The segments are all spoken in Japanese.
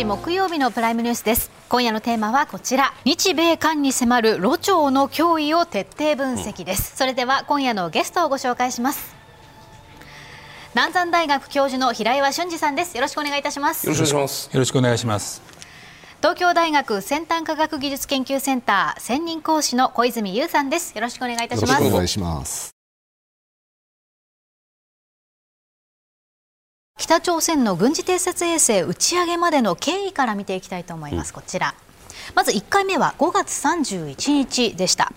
11月30日木曜日のプライムニュースです。今夜のテーマはこちら。日米韓に迫るロ朝の脅威を徹底分析です。それでは今夜のゲストをご紹介します。南山大学教授の平岩俊二さんです。よろしくお願いいたします。よろしくお願いします。よろしくお願いします。東京大学先端科学技術研究センター専任講師の小泉優さんです。よろしくお願いいたします。お願いします北朝鮮の軍事偵察衛星打ち上げまでの経緯から見ていきたいと思います、こちら。まず1回目は5月31日でした。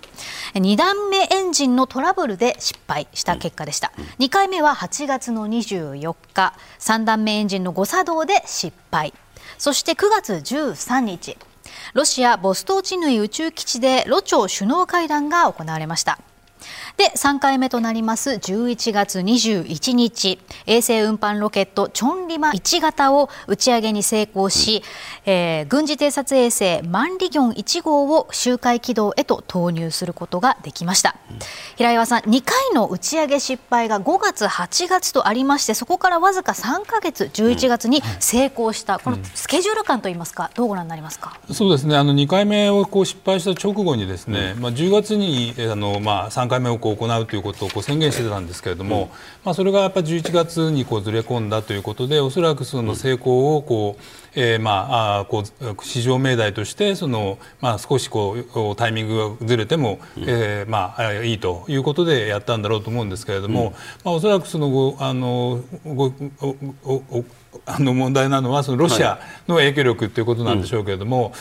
2段目エンジンのトラブルで失敗した結果でした。2回目は8月の24日。3段目エンジンの誤作動で失敗。そして9月13日。ロシアボストーチヌイ宇宙基地でロ朝首脳会談が行われましたで3回目となります11月21日。衛星運搬ロケットチョンリマ1型を打ち上げに成功し、うん、えー、軍事偵察衛星マンリギョン1号を周回軌道へと投入することができました、うん、平岩さん2回の打ち上げ失敗が5月8月とありましてそこからわずか3か月11月に成功した、うん、このスケジュール感といいますかどうご覧になりますか？そうですね。あの2回目をこう失敗した直後にですね、まあ、10月にあの、まあ、3回目をこう行うということをこう宣言してたんですけれども、まあ、それがやっぱり11月にこうずれ込んだということでおそらくその成功をこう、えー、まああこう市場命題としてその、まあ、少しこうタイミングがずれても、えー、まあいいということでやったんだろうと思うんですけれども、まあ、おそらくそのごあのごおおあの問題なのはそのロシアの影響力ということなんでしょうけれども。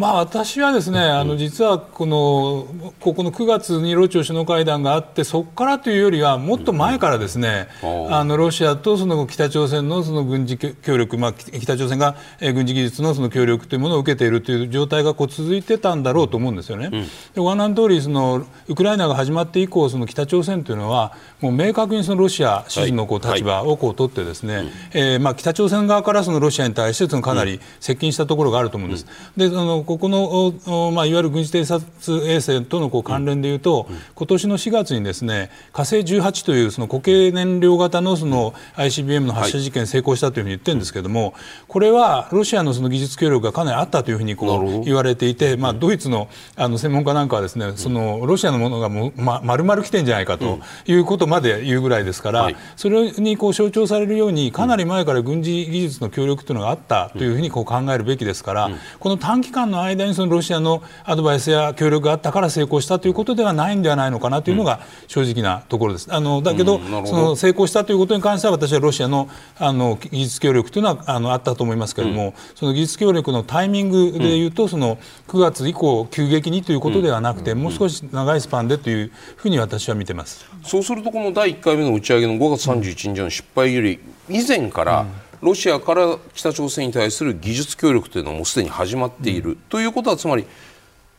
まあ、私はですね、あの実はこのここの9月にロ朝首脳会談があってそこからというよりはもっと前からですね、あのロシアとその北朝鮮のその軍事協力、まあ、北朝鮮が軍事技術のその協力というものを受けているという状態がこう続いてたんだろうと思うんですよね。でご覧の通りそのウクライナが始まって以降その北朝鮮というのはもう明確にそのロシア支持のこう立場をこう取ってですね、はい、えー、まあ、北朝鮮側からそのロシアに対してそのかなり接近したところがあると思うんです。でそのここの、まあ、いわゆる軍事偵察衛星とのこう関連でいうと、うん、今年の4月にですね火星18というその固形燃料型のその ICBM の発射実験成功したというふうに言ってるんですけれども、これはロシアのその技術協力がかなりあったというふうにこう言われていて、まあ、ドイツのあの専門家なんかはですねそのロシアのものがもう、ま、丸々来てんじゃないかということまで言うぐらいですから、はい、それにこう象徴されるようにかなり前から軍事技術の協力というのがあったというふうにこう考えるべきですから、この短期間の間にそのロシアのアドバイスや協力があったから成功したということではないんではないのかなというのが正直なところです。あのだけど,、その成功したということに関しては私はロシアのあの技術協力というのはあのあったと思いますけれども、その技術協力のタイミングでいうと、その9月以降急激にということではなくて、もう少し長いスパンでというふうに私は見てます。そうするとこの第1回目の打ち上げの5月31日の失敗より以前から、ロシアから北朝鮮に対する技術協力というのはもうすでに始まっている、うん、ということはつまり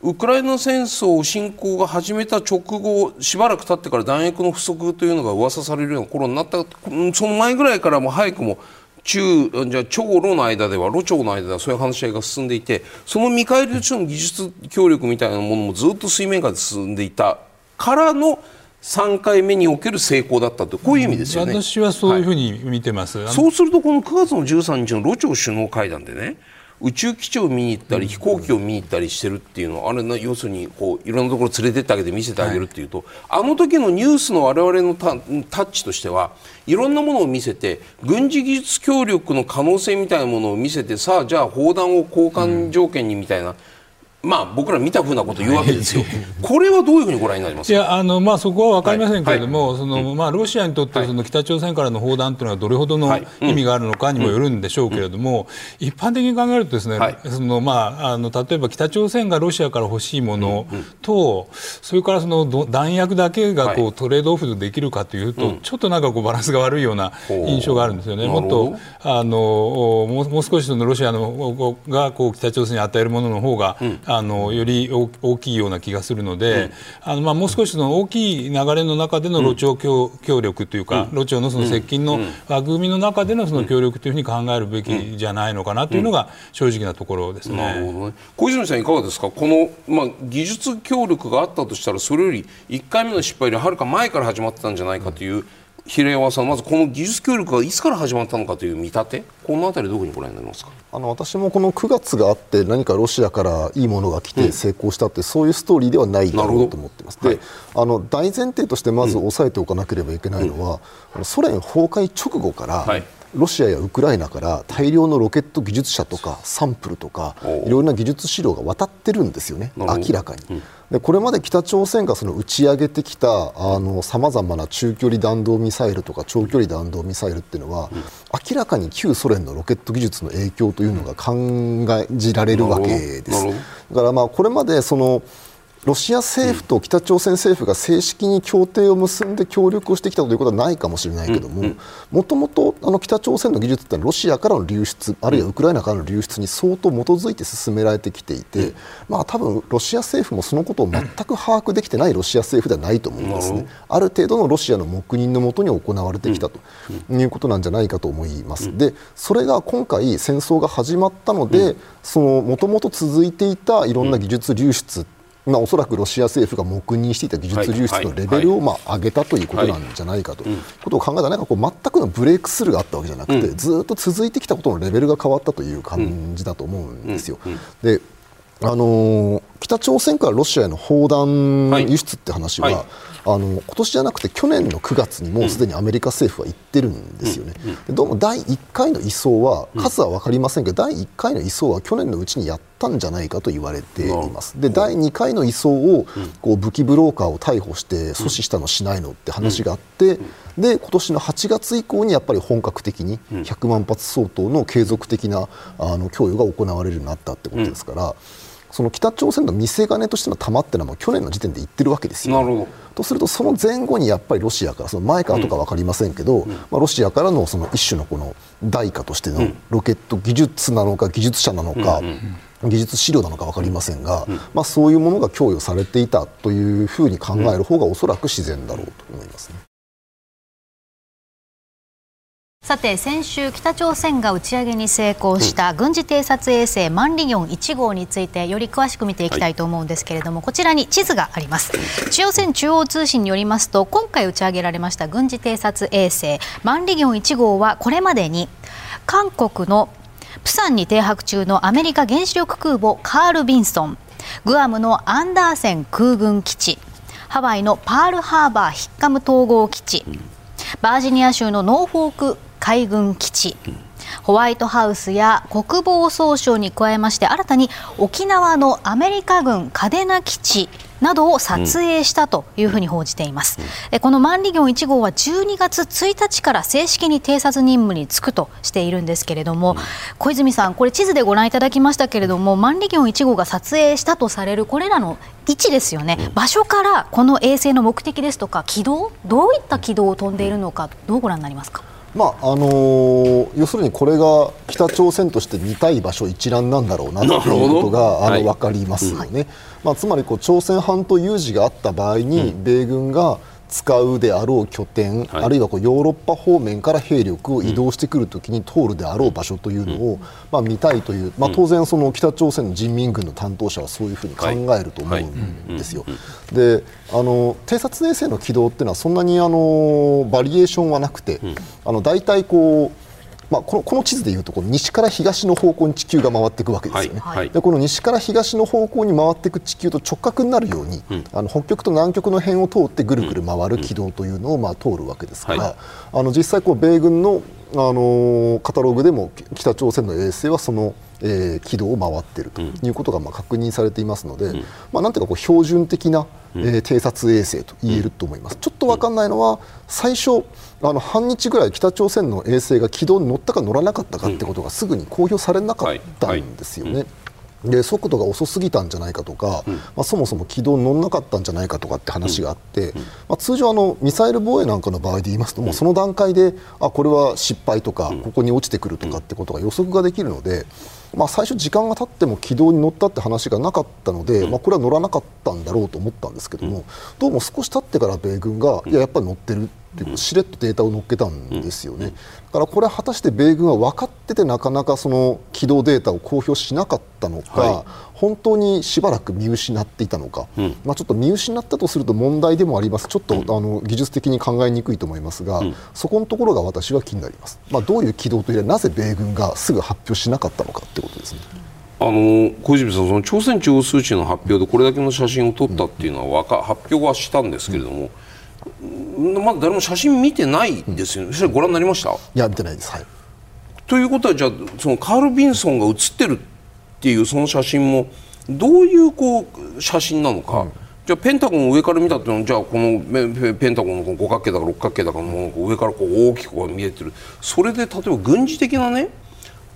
ウクライナ戦争侵攻が始めた直後しばらく経ってから弾薬の不足というのが噂されるような頃になった。その前ぐらいからも早くも中じゃ朝ロの間ではロ朝の間ではそういう話し合いが進んでいてその見返りとしての技術協力みたいなものもずっと水面下で進んでいたからの3回目における成功だったとこういう意味ですよね。私はそういうふうに見てます、はい、そうするとこの9月の13日のロ朝首脳会談でね宇宙基地を見に行ったり飛行機を見に行ったりしてるっていうのはあれな要するにこういろんなところ連れてってあげて見せてあげるっていうと、はい、あの時のニュースの我々のタッチとしてはいろんなものを見せて軍事技術協力の可能性みたいなものを見せてさあじゃあ砲弾を交換条件にみたいな。うんまあ、僕ら見たふうなこと言うわけですよ、これはどういうふうにご覧になります？いやあの、まあ、そこは分かりませんけれども、はい。はい、そのまあ、ロシアにとってその北朝鮮からの砲弾というのはどれほどの意味があるのかにもよるんでしょうけれども、一般的に考えるとですね、はい、そのまあ、あの例えば北朝鮮がロシアから欲しいものと、それからその弾薬だけがこうトレードオフできるかというと、ちょっとなんかこうバランスが悪いような印象があるんですよね。もっとあのもう少しそのロシアのがこう北朝鮮に与えるものの方が、あのより大きいような気がするので、うん、あのまあもう少しの大きい流れの中での露鳥協,、協力というか、露鳥のその接近の枠組みの中でのその協力というふうに考えるべきじゃないのかなというのが正直なところですね。なるほどね。小泉さんいかがですか？この、まあ、技術協力があったとしたらそれより1回目の失敗よりはるか前から始まってたんじゃないかという平山さん、まずこの技術協力がいつから始まったのかという見立て、このあたり、どこにご覧になりますか？あの私もこの9月があって、何かロシアからいいものが来て成功したって、うん、そういうストーリーではないだろうと思っています。で、はい、あの大前提としてまず押さえておかなければいけないのは、うん、ソ連崩壊直後から、はいロシアやウクライナから大量のロケット技術者とかサンプルとかいろんな技術資料が渡ってるんですよね、明らかに。うん。でこれまで北朝鮮がその打ち上げてきたさまざまな中距離弾道ミサイルとか長距離弾道ミサイルっていうのは、うん、明らかに旧ソ連のロケット技術の影響というのが考じられるわけです。だからまあこれまでそのロシア政府と北朝鮮政府が正式に協定を結んで協力をしてきたということはないかもしれないけどももともと北朝鮮の技術ってロシアからの流出あるいはウクライナからの流出に相当基づいて進められてきていて、まあ、多分ロシア政府もそのことを全く把握できてないロシア政府ではないと思うんですね。ある程度のロシアの黙認のもとに行われてきたということなんじゃないかと思います。でそれが今回戦争が始まったのでもともと続いていたいろんな技術流出まあ、おそらくロシア政府が黙認していた技術流出のレベルをまあ上げたということなんじゃないかと。い。うことを考えたらなんかこう全くのブレイクスルーがあったわけじゃなくて、ずっと続いてきたことのレベルが変わったという感じだと思うんですよ。であのー、北朝鮮からロシアへの砲弾輸出って話は、あの今年じゃなくて去年の9月にもうすでにアメリカ政府は言ってるんですよね、でどうも第1回の移送は数は分かりませんけど、第1回の移送は去年のうちにやったんじゃないかと言われています。で第2回の移送をこう武器ブローカーを逮捕して阻止したのしないのって話があって、で今年の8月以降にやっぱり本格的に100万発相当の継続的なあの供与が行われるようになったってことですから。その北朝鮮の見せ金としての玉っていうのは去年の時点で言ってるわけですよ。なるほどとするとその前後にやっぱりロシアからその前か後か分かりませんけど、うん、まあ、ロシアからのその一種のこの代価としてのロケット技術なのか技術者なのか、うん、技術資料なのか分かりませんが、うん、まあ、そういうものが供与されていたというふうに考える方がおそらく自然だろうと思いますね。さて先週北朝鮮が打ち上げに成功した軍事偵察衛星マンリギョン1号についてより詳しく見ていきたいと思うんですけれども、はい、こちらに地図があります。中央線中央通信によりますと今回打ち上げられました軍事偵察衛星マンリギョン1号はこれまでに韓国のプサンに停泊中のアメリカ原子力空母カール・ビンソングアムのアンダーセン空軍基地ハワイのパールハーバーヒッカム統合基地バージニア州のノーフォーク海軍基地、ホワイトハウスや国防総省に加えまして新たに沖縄のアメリカ軍嘉手納基地などを撮影したというふうに報じています、うん、このマンリギョン1号は12月1日から正式に偵察任務に就くとしているんですけれども、うん、小泉さんこれ地図でご覧いただきましたけれどもマンリギョン1号が撮影したとされるこれらの位置ですよね、うん、場所からこの衛星の目的ですとか軌道どういった軌道を飛んでいるのかどうご覧になりますか？まああのー、要するにこれが北朝鮮として見たい場所一覧なんだろうなということがあの、はい、分かりますよね、はい、まあ、つまりこう朝鮮半島有事があった場合に、米軍が使うであろう拠点、はい、あるいはこうヨーロッパ方面から兵力を移動してくるときに通るであろう場所というのを、まあ、見たいという、まあ、当然、その北朝鮮の人民軍の担当者はそういうふうに考えると思うんですよ。であの偵察衛星の軌道っていうのはそんなにあのバリエーションはなくて、あの大体こうまあ、このこの地図でいうとこの西から東の方向に地球が回っていくわけですよね、はいはい、でこの西から東の方向に回っていく地球と直角になるように、うん、あの北極と南極の辺を通ってぐるぐる回る軌道というのをまあ通るわけですから、あの実際こう米軍のあのカタログでも北朝鮮の衛星はそのえー、軌道を回っているということがまあ確認されていますので、うん、まあ、なんていうかこう標準的な、えー、偵察衛星と言えると思います。ちょっと分かんないのは最初あの半日ぐらい北朝鮮の衛星が軌道に乗ったか乗らなかったかってことがすぐに公表されなかったんですよね。で速度が遅すぎたんじゃないかとか、うん、まあ、そもそも軌道に乗らなかったんじゃないかとかって話があって、うん、まあ、通常あのミサイル防衛なんかの場合で言いますともうその段階であこれは失敗とか、ここに落ちてくるとかってことが予測ができるので。まあ、最初、時間が経っても軌道に乗ったって話がなかったので、まあ、これは乗らなかったんだろうと思ったんですけども、どうも少し経ってから米軍が、いや、やっぱり乗ってるというしれっとデータを載っけたんですよね、だからこれは果たして米軍は分かっててなかなかその軌道データを公表しなかったのか、はい、本当にしばらく見失っていたのか、うん、まあ、ちょっと見失ったとすると問題でもあります。ちょっと、あの技術的に考えにくいと思いますが、うん、そこのところが私は気になります、まあ、どういう軌道というよりはなぜ米軍がすぐ発表しなかったのかということですね。あの小泉さん、その朝鮮中央数値の発表でこれだけの写真を撮ったっていうのは、発表はしたんですけれども、まだ誰も写真見てないですよね、それご覧になりました？いや、見てないです、はい、ということは、じゃあ、そのカール・ビンソンが写ってるっていうその写真も、どういうこう写真なのか。うん。じゃあペンタゴンを上から見たっていうのはじゃあこのペンタゴンの五角形だか六角形だかの上からこう大きく見えてる。それで例えば軍事的なね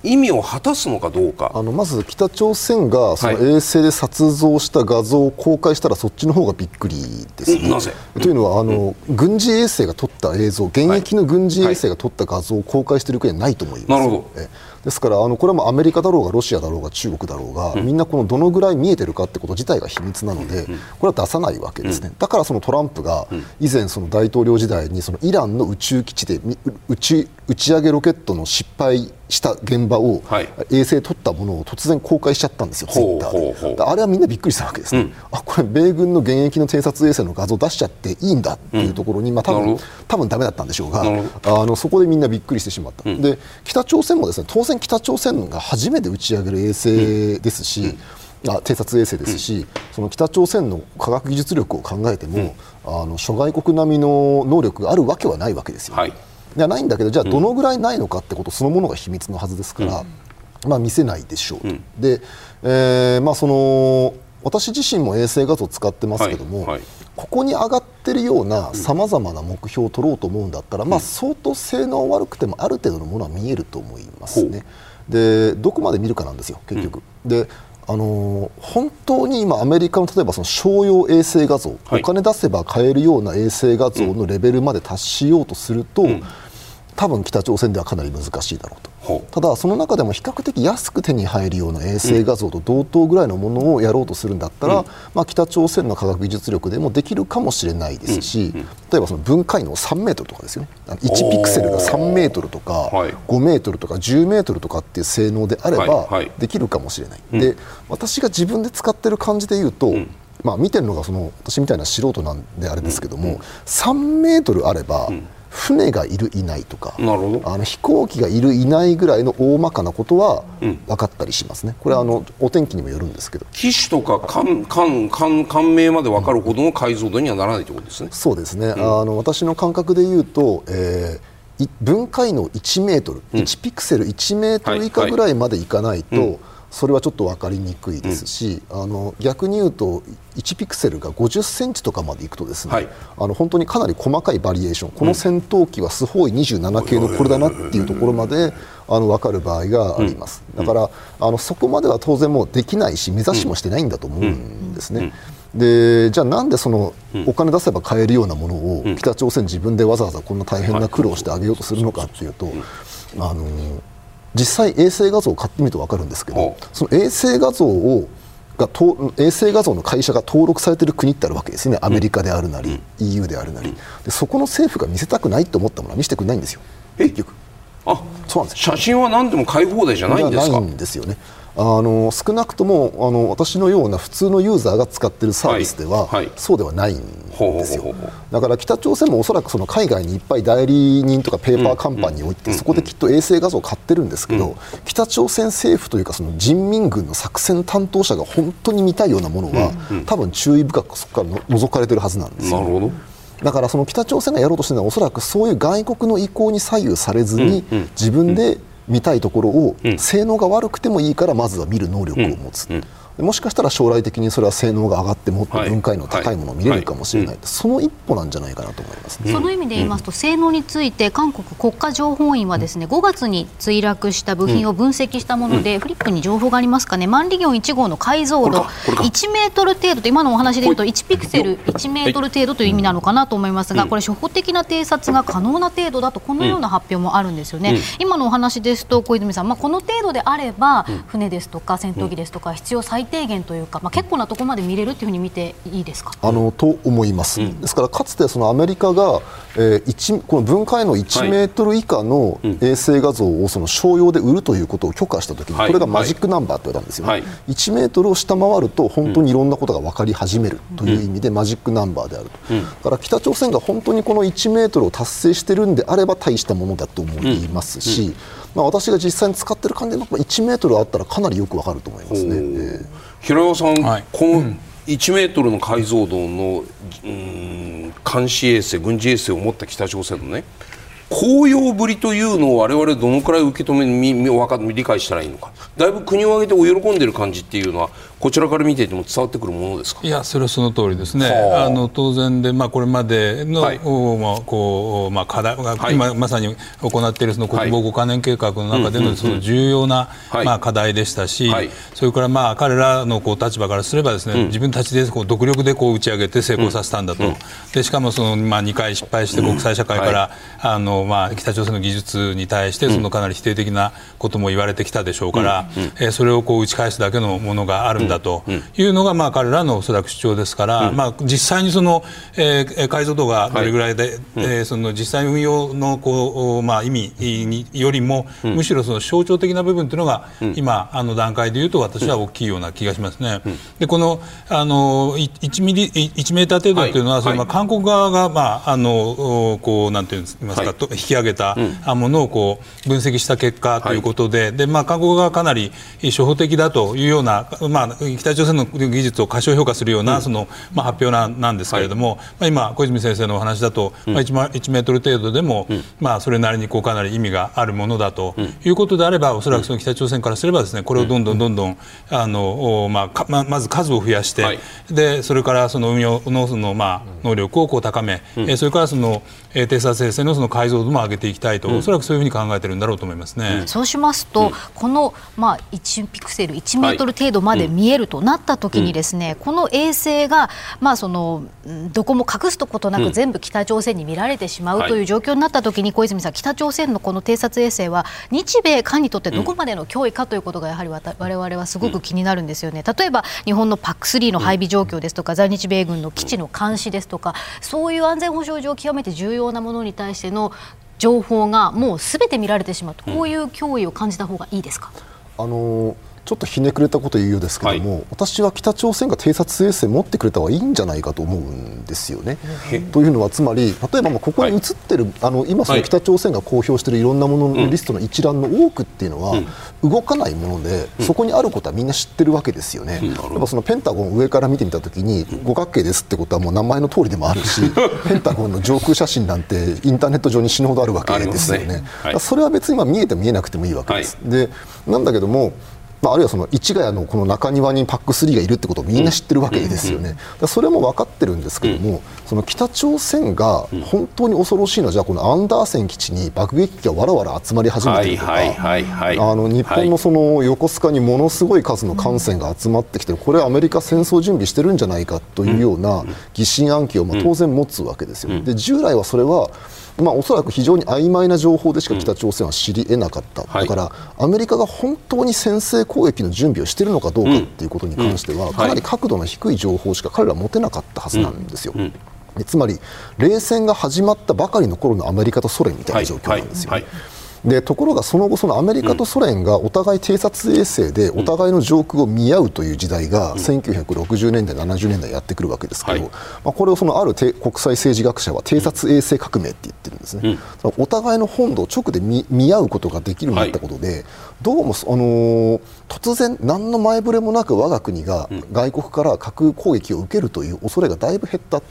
意味を果たすのかどうか。あのまず北朝鮮がその衛星で撮像した画像を公開したらそっちの方がびっくりですね。なぜ？というのはあの、うん、軍事衛星が撮った映像現役の軍事衛星が撮った画像を公開している国はないと思います。なるほど。ですからあのこれはもアメリカだろうがロシアだろうが中国だろうが、うん、みんなこのどのぐらい見えてるかってこと自体が秘密なので、うん、これは出さないわけですね、うん、だからそのトランプが以前その大統領時代にそのイランの宇宙基地で打ち打ち上げロケットの失敗した現場を、はい、衛星撮ったものを突然公開しちゃったんですよ、ツイッターで。あれはみんなびっくりしたわけですね、うん、あこれ、米軍の現役の偵察衛星の画像出しちゃっていいんだっていうところに、うん、まあ多分多分だめだったんでしょうが、あのそこでみんなびっくりしてしまった、うん、で北朝鮮もですね当然、北朝鮮が初めて打ち上げる衛星ですし、あ偵察衛星ですし、うん、その北朝鮮の科学技術力を考えても、うん、あの諸外国並みの能力があるわけはないわけですよ。はいではないんだけどじゃあどのぐらいないのかってことそのものが秘密のはずですから、うん、まあ、見せないでしょうと、うん、で、えーまあ、その私自身も衛星画像を使ってますけども、はいはい、ここに上がってるようなさまざまな目標を取ろうと思うんだったら、うん、まあ、相当性能悪くてもある程度のものは見えると思いますね。でどこまで見るかなんですよ、結局。であの本当に今、アメリカの例えばその商用衛星画像、はい、お金出せば買えるような衛星画像のレベルまで達しようとすると、うん多分北朝鮮ではかなり難しいだろうと。ただその中でも比較的安く手に入るような衛星画像と同等ぐらいのものをやろうとするんだったら、うん、まあ、北朝鮮の科学技術力でもできるかもしれないですし、うん、例えばその分解能3メートルとかですよね。1ピクセルが3メートルとか5メートルとか10メートルとかっていう性能であればできるかもしれない、はいはい、で私が自分で使ってる感じで言うと、まあ、見てるのがその私みたいな素人なんであれですけども、3メートルあれば、船がいるいないとかあの飛行機がいるいないぐらいの大まかなことは分かったりしますね、これはあのお天気にもよるんですけど。機種とか艦艦艦艦名まで分かるほどの解像度にはならないということですね。そうですね、うん、あの私の感覚で言うと、えー、分解能1メートル、うん、1ピクセル1メートル以下ぐらいまでいかないと、はい。はいそれはちょっと分かりにくいですし、うん、あの逆に言うと1ピクセルが50センチとかまでいくとですね、はい、あの本当にかなり細かいバリエーションこの戦闘機はスホーイ27系のこれだなっていうところまであの分かる場合があります、だからあのそこまでは当然もうできないし目指しもしてないんだと思うんですね。でじゃあなんでそのお金出せば買えるようなものを北朝鮮自分でわざわざこんが大変な苦労してあげようとするのかっていうと、あの実際衛星画像を買ってみると分かるんですけどその衛星画像をが衛星画像の会社が登録されている国ってあるわけですね。アメリカであるなり、うん、EU であるなり、でそこの政府が見せたくないと思ったものは見せてくれないんですよ。結局。あそうなんです写真は何でも買い放題じゃないんですか？ないんですよね。あの少なくともあの私のような普通のユーザーが使っているサービスでは、はい。はい、そうではないんですよ。だから北朝鮮もおそらくその海外にいっぱい代理人とかペーパーカンパニーに置いて、うん、そこできっと衛星画像を買ってるんですけど、うん、北朝鮮政府というかその人民軍の作戦担当者が本当に見たいようなものは、うん、多分注意深くそこから覗かれてるはずなんですよ。なるほど。だからその北朝鮮がやろうとしているのはおそらくそういう外国の意向に左右されずに自分で見たいところを性能が悪くてもいいからまずは見る能力を持つ。もしかしたら将来的にそれは性能が上がってもっと分解の高いものを見れるかもしれない、はい。はい、その一歩なんじゃないかなと思います、ね、その意味で言いますと、うん、性能について韓国国家情報院はですね5月に墜落した部品を分析したもので、うん、フリップに情報がありますかね。マンリギョン1号の解像度1メートル程度と今のお話で言うと1ピクセル1メートル程度という意味なのかなと思いますが、これ初歩的な偵察が可能な程度だとこのような発表もあるんですよね、今のお話ですと小泉さん、まあ、この程度であれば船ですとか戦闘機ですとか必要最低限というか、まあ、結構なところまで見れるというふうに見ていいですか？あのと思います、うん、ですからかつてそのアメリカが、えー、この分解の1メートル以下の衛星画像をその商用で売るということを許可したときに、これがマジックナンバーと言われたんですよね、はい、1メートルを下回ると本当にいろんなことが分かり始めるという意味でマジックナンバーであると、うん、だから北朝鮮が本当にこの1メートルを達成しているんであれば大したものだと思いますし、まあ、私が実際に使っている感じで1メートルあったらかなりよくわかると思いますね。えー、平山さん、はい、この1メートルの解像度の、うん、監視衛星軍事衛星を持った北朝鮮のね紅葉ぶりというのを我々どのくらい受け止めみみ理解したらいいのか。だいぶ国を挙げてお喜んでいる感じっていうのはこちらから見ていても伝わってくるものですか？いやそれはその通りですね、あ。の当然で、まあ、これまでの、はい、まあこうまあ、課題が、はい、今まさに行っているその国防5か年計画の中でのその重要な、まあ、課題でしたし、はい、それからまあ彼らのこう立場からすればですね、うん、自分たちでこう独力でこう打ち上げて成功させたんだと、うん、でしかもその、まあ、2回失敗して国際社会から、うん、あのまあ、北朝鮮の技術に対してそのかなり否定的なことも言われてきたでしょうから、うん、えー、それをこう打ち返すだけのものがあるんだというのが、まあ、彼らのおそらく主張ですから、まあ、実際にその、えー、解像度がどれぐらいで、はい、えー、その実際運用のこう、まあ、意味によりも、むしろその象徴的な部分というのが、今あの段階でいうと私は大きいような気がしますね。でこのあの1ミリ1メーター程度とい。うのは、はい、そのまあ、韓国側が、まあ、あのこうなんていうんですか、はい、引き上げたものをこう分析した結果ということで,、でまあ、韓国側がかなり初歩的だというような、まあ、北朝鮮の技術を過小評価するような、そのまあ、発表ななんですけれども、まあ、今、小泉先生のお話だと、まあ、1, 1メートル程度でも、まあ、それなりにこうかなり意味があるものだということであれば、おそらくその北朝鮮からすればですねこれをどんどんどんどんあの、まあ、ままず数を増やして、でそれからその運用のその、まあ、能力をこう高め、うそれからその偵察衛星のその解像度も上げていきたいと、おそらくそういうふうに考えてるんだろうと思いますね。そうしますと、この、まあ、1ピクセル1メートル程度まで見えるとなった時にですね、この衛星が、まあ、そのどこも隠すことなく全部北朝鮮に見られてしまうという状況になった時に、小泉さん北朝鮮のこの偵察衛星は日米韓にとってどこまでの脅威かということがやはり我々はすごく気になるんですよね。例えば日本の PAC3 の配備状況ですとか、在日米軍の基地の監視ですとかそういう安全保障上極めて重要なものに対しての情報がもうすべて見られてしまうと、こういう脅威を感じた方がいいですか？あのーちょっとひねくれたこと言うようですけども、はい、私は北朝鮮が偵察衛星持ってくれた方がいいんじゃないかと思うんですよね。というのはつまり例えばここに映ってる、はい、あの今その北朝鮮が公表しているいろんなもののリストの一覧の多くっていうのは、動かないもので、そこにあることはみんな知ってるわけですよね。やっぱそのペンタゴン上から見てみたときに五角形ですってことはもう名前の通りでもあるしペンタゴンの上空写真なんてインターネット上に死ぬほどあるわけですよね。ねはい、それは別に見えても見えなくてもいいわけです。でなんだけどもまあ、あるいはその市ヶ谷のこの中庭にパック3がいるってことをみんな知ってるわけですよね、うん、それも分かってるんですけども、その北朝鮮が本当に恐ろしいのは、じゃあこのアンダーセン基地に爆撃機がわらわら集まり始めてるとか、あの日本のその横須賀にものすごい数の艦船が集まってきて、これはアメリカ戦争準備してるんじゃないかというような疑心暗鬼をまあ当然持つわけですよ。で従来はそれはまあ、おそらく非常に曖昧な情報でしか北朝鮮は知り得なかった、うんだからアメリカが本当に先制攻撃の準備をしているのかどうかということに関しては、かなり角度の低い情報しか彼らは持てなかったはずなんですよ。つまり冷戦が始まったばかりの頃のアメリカとソ連みたいな状況なんですよ、はい。はいでところがその後そのアメリカとソ連がお互い偵察衛星でお互いの上空を見合うという時代が1960年代70年代やってくるわけですけど、まあ、これをそのある国際政治学者は偵察衛星革命って言ってるんですね、お互いの本土を直で見見合うことができるようになったことで、どうも、あの突然何の前触れもなく我が国が外国から核攻撃を受けるという恐れがだいぶ減った、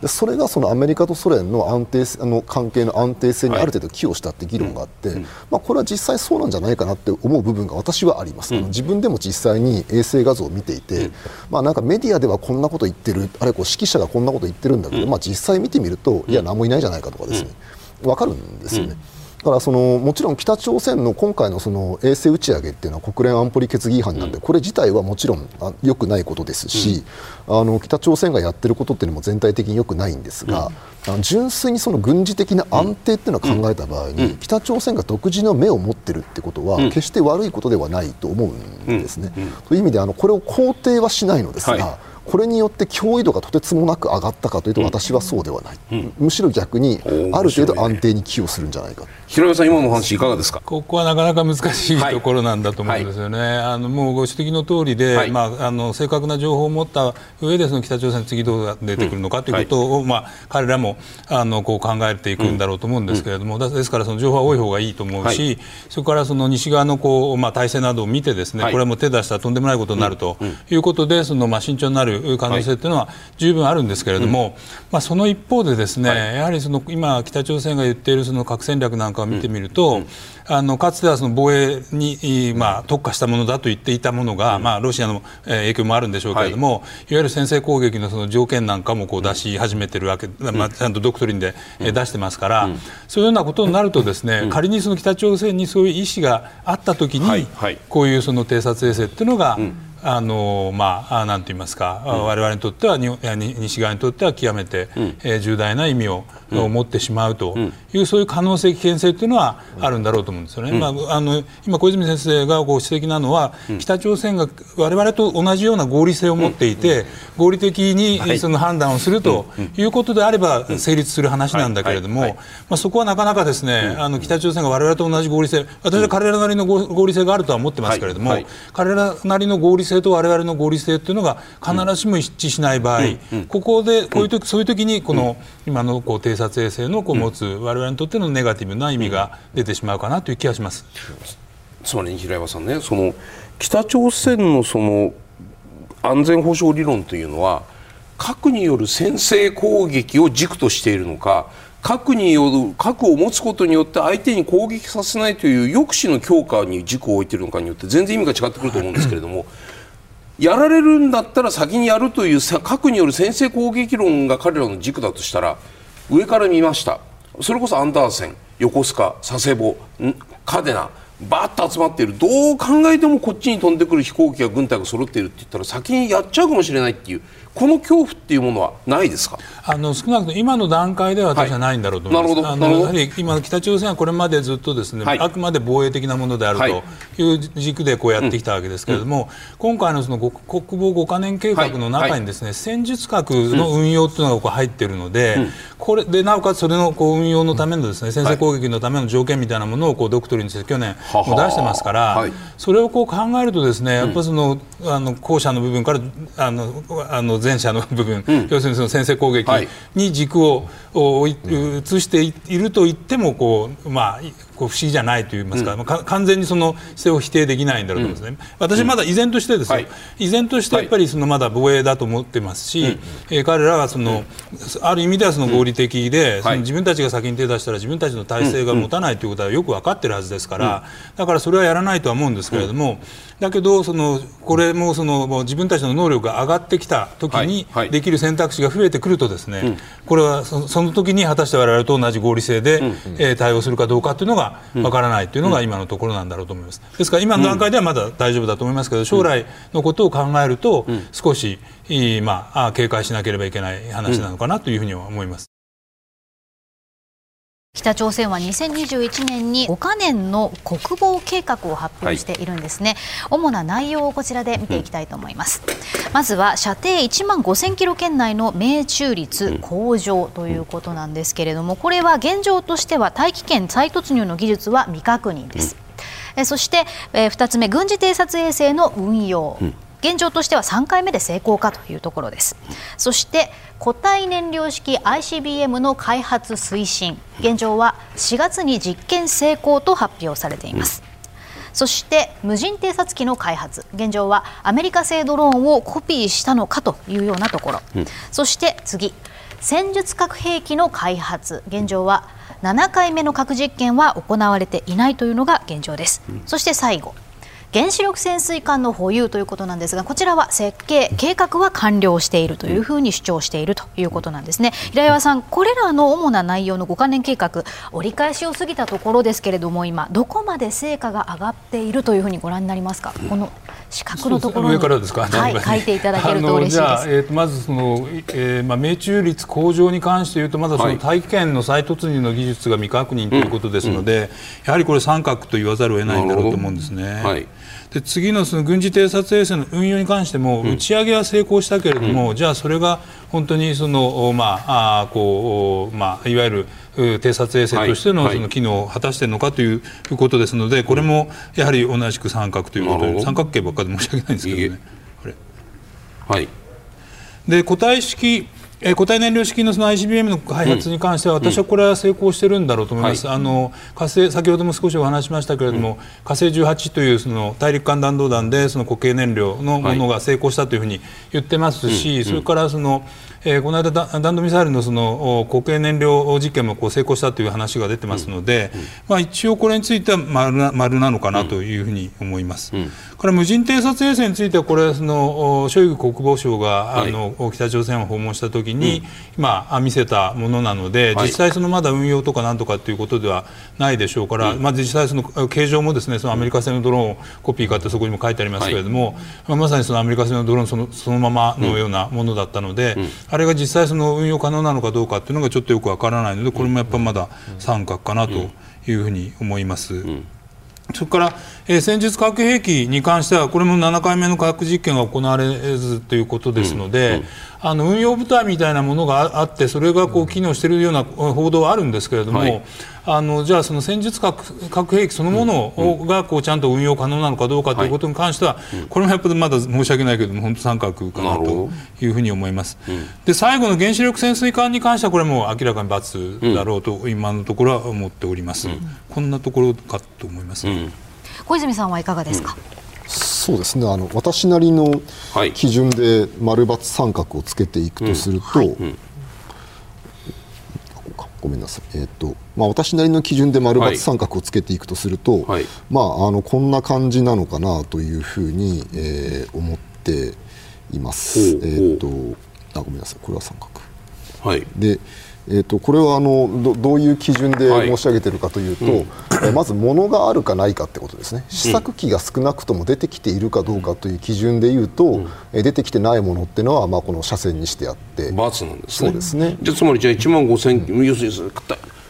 でそれがそのアメリカとソ連の安定あの関係の安定性にある程度寄与したって議論があって、まあ、これは実際そうなんじゃないかなって思う部分が私はあります、うん、自分でも実際に衛星画像を見ていて、うん、まあ、なんかメディアではこんなこと言ってるあれこう指揮者がこんなこと言ってるんだけど、まあ、実際見てみるといや何もいないじゃないかとかですね、分かるんですよね。だからそのもちろん北朝鮮の今回のその衛星打ち上げっていうのは国連安保理決議違反なんで、これ自体はもちろん良くないことですし、あの北朝鮮がやってることっていうのも全体的に良くないんですが、純粋にその軍事的な安定っていうのを考えた場合に、北朝鮮が独自の目を持ってるってことは、決して悪いことではないと思うんですね。という意味であのこれを肯定はしないのですが、はい。これによって脅威度がとてつもなく上がったかというと私はそうではない、うん、むしろ逆にある程度安定に寄与するんじゃないか平山さん今の話いかがですか？ここはなかなか難しいところなんだと思うんですよね、はい。はい、あのもうご指摘の通りで、はい、まあ、あの正確な情報を持った上でその北朝鮮次どう出てくるのかということを、まあ、彼らもあのこう考えていくんだろうと思うんですけれども、うん、ですからその情報は多い方がいいと思うし、それからその西側のこう、まあ、体制などを見てですね、これはもう手出したらとんでもないことになるということで、そのまあ慎重になる可能性というのは十分あるんですけれども、うん、まあ、その一方でですね、はい、やはりその今、北朝鮮が言っているその核戦略なんかを見てみると、うん、あのかつてはその防衛に、まあ、特化したものだと言っていたものが、まあ、ロシアの影響もあるんでしょうけれども、はい、いわゆる先制攻撃のその条件なんかもこう出し始めてるわけ、まあ、ちゃんとドクトリンで出してますから、そういうようなことになるとですね、仮にその北朝鮮にそういう意思があったときに、こういうその偵察衛星っていうのが、あのまあ、なんて言いますか、うん、我々にとっては西側にとっては極めて、うん、えー、重大な意味を、うん、持ってしまうと。いう、そういう可能性危険性というのはあるんだろうと思うんですよね。まあ、あの今小泉先生がご指摘なのは、北朝鮮が我々と同じような合理性を持っていて、合理的にその判断をするということであれば成立する話なんだけれども、まあ、そこはなかなかですね、あの北朝鮮が我々と同じ合理性私は彼らなりの合理性があるとは思ってますけれども、彼らなりの合理性性と我々の合理性というのが必ずしも一致しない場合、ここでこういう時、そういう時にこの今のこう偵察衛星のこう持つ我々にとってのネガティブな意味が出てしまうかなという気がします。つまり平山さんねその北朝鮮のその安全保障理論というのは核による先制攻撃を軸としているのか核による核を持つことによって相手に攻撃させないという抑止の強化に軸を置いているのかによって全然意味が違ってくると思うんですけれども。やられるんだったら先にやるという核による先制攻撃論が彼らの軸だとしたら上から見ました。それこそアンダーセン横須賀佐世保嘉手納バーッと集まっている。どう考えてもこっちに飛んでくる飛行機や軍隊が揃っているって言ったら先にやっちゃうかもしれないっていう。この恐怖っていうものはないですか？あの少なくとも今の段階では私はないんだろうと思います、はい、あのやはり今、北朝鮮はこれまでずっとですね、はい、あくまで防衛的なものであるとい。う軸でこうやってきたわけですけれども、うん、今回のその国防5か年計画の中にですね、戦術核の運用というのがこう入っているので、うん、これでなおかつそれのこう運用のためのですね先制攻撃のための条件みたいなものをこうドクトリンにして去年も出してますから、それをこう考えるとですねやっぱその、あの後者の部分からあのあの前者の部分、うん、要するにその先制攻撃に軸を移していると言ってもこう、まあ、こう不思議じゃないといいますか、うん、か完全にその姿勢を否定できないんだろうと思いますね、私まだ依然としてですよ、はい、依然としてやっぱりそのまだ防衛だと思ってますし、はい、えー、彼らはその、ある意味ではその合理的で、その自分たちが先に手出したら自分たちの体制が持たないということはよく分かってるはずですから、だからそれはやらないとは思うんですけれども、だけどそのこれもその自分たちの能力が上がってきた時にできる選択肢が増えてくるとですね、これはその時に果たして我々と同じ合理性で、えー、対応するかどうかというのがわからないというのが今のところなんだろうと思います。ですから今の段階ではまだ大丈夫だと思いますけど将来のことを考えると少し、まあ、警戒しなければいけない話なのかなというふうには思います。北朝鮮は2021年に5カ年の国防計画を発表しているんですね、はい、主な内容をこちらで見ていきたいと思います、うん、まずは射程1万5000キロ圏内の命中率向上ということなんですけれどもこれは現状としては大気圏再突入の技術は未確認です、うん、そして、2つ目軍事偵察衛星の運用、うん現状としては3回目で成功かというところです。そして固体燃料式 ICBM の開発推進。現状は4月に実験成功と発表されています。そして無人偵察機の開発。現状はアメリカ製ドローンをコピーしたのかというようなところ、うん、そして次。戦術核兵器の開発。現状は7回目の核実験は行われていないというのが現状です、うん、そして最後原子力潜水艦の保有ということなんですがこちらは設計計画は完了しているというふうに主張しているということなんですね。平岩さんこれらの主な内容の5か年計画折り返しを過ぎたところですけれども今どこまで成果が上がっているというふうにご覧になりますか？この四角のところ上からですか、はい、書いていただけると嬉しいです。えー、とまずその、えーまあ、命中率向上に関して言うとまだその大気圏の再突入の技術が未確認ということですので、うん。うん、やはりこれ三角と言わざるを得ないんだろうと思うんですね。はい、で次のその軍事偵察衛星の運用に関しても、打ち上げは成功したけれども、うん、じゃあそれが本当にその、まああこうまあ、いわゆる偵察衛星としてのその機能を果たしているのかということですのでこれもやはり同じく三角ということで三角形ばっかりで申し訳ないんですけどね。はい、で固体式え固体燃料式のその ICBM の開発に関しては、私はこれは成功してるんだろうと思います、うん、あの火星先ほども少しお話しましたけれども、うん、火星18というその大陸間弾道弾でその固形燃料のものが成功したというふうに言ってますし、はい、それからその、えー、この間弾道ミサイルのその固形燃料実験もこう成功したという話が出てますので、まあ、一応これについては丸な丸なのかなというふうに思います。これ無人偵察衛星についてはこれそのショイグ国防相があの、北朝鮮を訪問した時に、まあ、見せたものなので、実際そのまだ運用とかなんとかということではないでしょうから、まあ、実際その形状もですねそのアメリカ製のドローンをコピーかってそこにも書いてありますけれども、まあ、まさにそのアメリカ製のドローンそのそのままのようなものだったので、あれが実際その運用可能なのかどうかっていうのがちょっとよくわからないのでこれもやっぱりまだ三角かなというふうに思います。それから、えー、戦術核兵器に関してはこれも7回目の核実験が行われずということですので、うん。うん、あの運用部隊みたいなものがあってそれがこう機能しているような報道はあるんですけれども、はい、あのじゃあその戦術核核兵器そのものを、がこうちゃんと運用可能なのかどうかということに関しては、これもやっぱりまだ申し訳ないけれども本当三角かなと。いうふうに思います。で最後の原子力潜水艦に関してはこれも明らかに×だろうと今のところは思っております。こんなところかと思います。小泉さんはいかがですか？そうですね。あの私なりの基準で丸×三角をつけていくとすると、はい。はいごめんなさい、えーとまあ、私なりの基準で丸×三角をつけていくとすると、はい、まあ、あのこんな感じなのかなというふうに、えー、思っています。えーとあごめんなさい。これは三角、はい、でえーと、これはあのどどういう基準で申し上げているかというと、はいうん、まず物があるかないかってことですね。試作機が少なくとも出てきているかどうかという基準でいうと、うん、出てきてないものっていうのは、まあ、この車線にしてあって。罰なんですね。そうですね。じゃつまりじゃあ1万5000、うん、要するに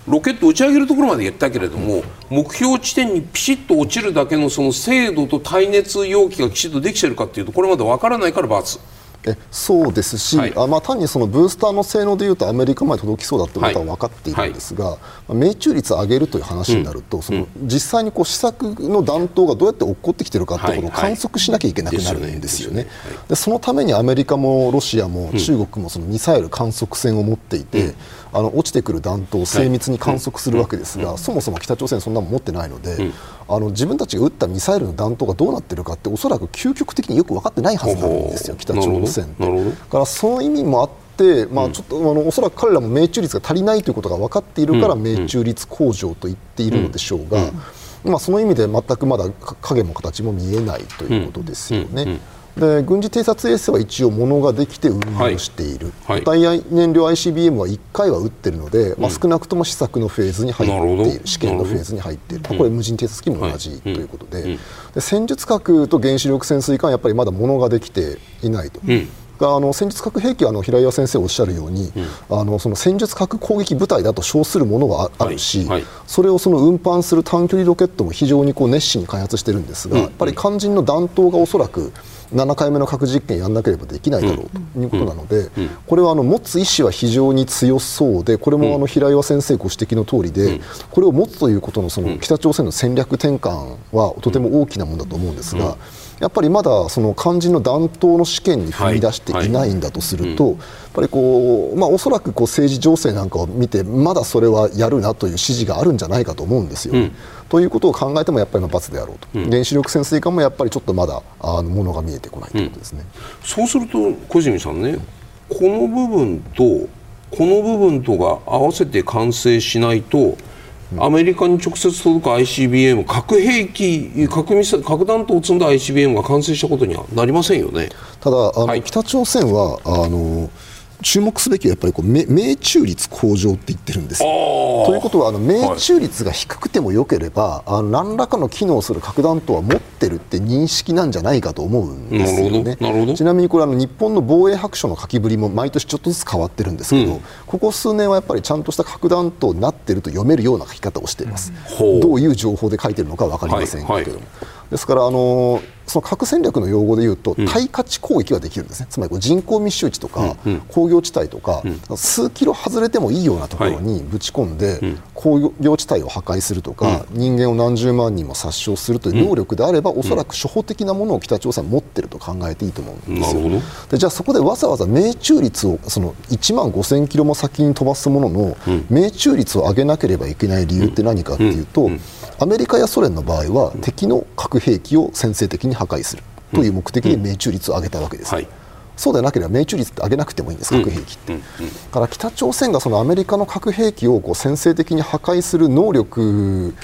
ロケット打ち上げるところまで言ったけれども、目標地点にピシッと落ちるだけのその精度と耐熱容器がきちっとできているかというとこれまで分からないから罰。えそうですし、はい、あまあ、単にそのブースターの性能でいうとアメリカまで届きそうだということは分かっているんですが、はい。はい、命中率を上げるという話になると、うん、その実際にこう試作の弾頭がどうやって落っこってきているかということを観測しなきゃいけなくなるんですよね。でそのためにアメリカもロシアも中国もそのミサイル観測船を持っていて、うんあの落ちてくる弾頭を精密に観測するわけですが、そもそも北朝鮮そんなもん持ってないので、あの自分たちが撃ったミサイルの弾頭がどうなっているかっておそらく究極的によく分かってないはずなんですよ、北朝鮮って。だからその意味もあって、まあ、ちょっとあのおそらく彼らも命中率が足りないということが分かっているから命中率向上と言っているのでしょうが、まあ、その意味で全くまだ影も形も見えないということですよね。で軍事偵察衛星は一応、ものができて運用している、はい。はい、燃料 ICBM は1回は撃っているので、うん、まあ、少なくとも試作のフェーズに入っている、試験のフェーズに入っている、これ、無人偵察機も同じということで、うん。で戦術核と原子力潜水艦はやっぱりまだものができていないと。うん。あの戦術核兵器はあの平岩先生おっしゃるように、うん、あのその戦術核攻撃部隊だと称するものがあるし、はい。はい、それをその運搬する短距離ロケットも非常にこう熱心に開発しているんですが、うん、やっぱり肝心の弾頭がおそらく7回目の核実験やらなければできないだろうということなので、これはあの持つ意思は非常に強そうでこれもあの平岩先生ご指摘の通りで、これを持つということのその北朝鮮の戦略転換はとても大きなものだと思うんですが。やっぱりまだその肝心の弾頭の試験に踏み出していないんだとすると、やっぱりこう、まあ、おそらくこう政治情勢なんかを見てまだそれはやるなという指示があるんじゃないかと思うんですよ。うん、ということを考えてもやっぱり罰であろうと、うん、原子力潜水艦もやっぱりちょっとまだあのものが見えてこないということですね、うん、そうすると小泉さんねこの部分とこの部分とが合わせて完成しないとアメリカに直接届く ICBM 核兵器核ミサ核弾頭を積んだ ICBM が完成したことにはなりませんよね。ただあの、はい。北朝鮮はあの注目すべきはやっぱりこう命命中率向上って言ってるんですよ。ということはあの命中率が低くてもよければ、あの何らかの機能する核弾頭は持ってるって認識なんじゃないかと思うんですよね。ちなみにこれあの日本の防衛白書の書きぶりも毎年ちょっとずつ変わってるんですけど、うんここ数年はやっぱりちゃんとした核弾頭になってると読めるような書き方をしています。ほうどういう情報で書いてるのかは分かりませんけども。はいはいですから、あのその核戦略の用語でいうと、対価値攻撃ができるんですね、つまりこう人口密集地とか、工業地帯とか、数キロ外れてもいいようなところにぶち込んで、工業地帯を破壊するとか、人間を何十万人も殺傷するという能力であれば、おそらく初歩的なものを北朝鮮は持ってると考えていいと思うんですよ。でじゃあそこでわざわざ命中率をその1万5000キロも先に飛ばすものの、命中率を上げなければいけない理由って何かっていうと、アメリカやソ連の場合は敵の核兵器を先制的に破壊するという目的で命中率を上げたわけです。はい。そうでなければ命中率って上げなくてもいいんです、核兵器って。だから北朝鮮がそのアメリカの核兵器をこう先制的に破壊する能力、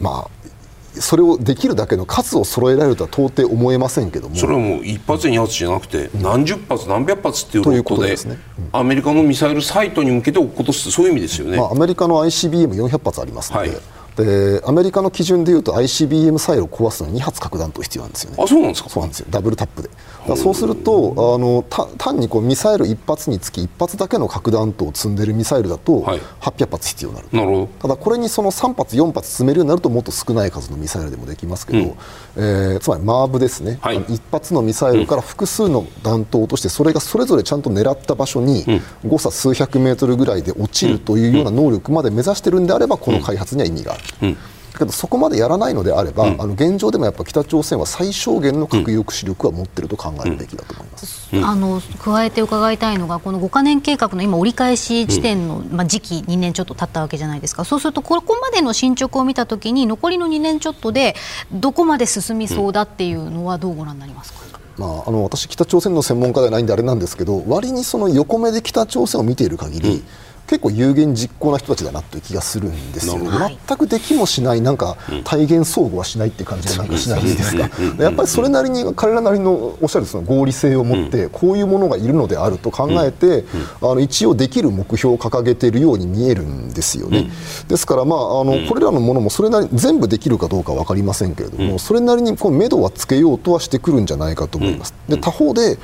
まあ、それをできるだけの数を揃えられるとは到底思えませんけども。それはもう一発二発じゃなくて、何十発何百発っていうこでこととですね。アメリカのミサイルサイトに向けて落っことすそういう意味ですよね、まあ、アメリカの ICBM400 発ありますので,、はいでアメリカの基準でいうと ICBM サイロを壊すのに2発核弾頭必要なんですよね。あそうなんですか？そうなんですよ。ダブルタップでそうするとあのた単にこうミサイル1発につき1発だけの核弾頭を積んでるミサイルだとはい。800発必要になる、なるほただこれにその3発4発積めるようになるともっと少ない数のミサイルでもできますけど、えーつまりマーブですね、はい。あの1発のミサイルから複数の弾頭を落としてそれがそれぞれちゃんと狙った場所に誤差数百メートルぐらいで落ちるというような能力まで目指してるんであればこの開発には意味がある。だけどそこまでやらないのであれば、あの現状でもやっぱ北朝鮮は最小限の核抑止力は持っていると考えるべきだと思います。あの加えて伺いたいのがこの5か年計画の今折り返し地点の、まあ、時期2年ちょっと経ったわけじゃないですか。そうするとここまでの進捗を見たときに残りの2年ちょっとでどこまで進みそうだっていうのはどうご覧になりますか、まあ、あの私、北朝鮮の専門家ではないんであれなんですけど割にその横目で北朝鮮を見ている限り、結構有言実行な人たちだなという気がするんですよ、なるほど。全くできもしない、なんか体現相互はしないって感じでなんかしないですか、やっぱりそれなりに彼らなりのおっしゃるその合理性を持って、こういうものがいるのであると考えて、あの一応できる目標を掲げているように見えるんですよね。ですから、まあ、あのこれらのものもそれなりに全部できるかどうか分かりませんけれども、それなりにこう目処はつけようとはしてくるんじゃないかと思います。で他方で、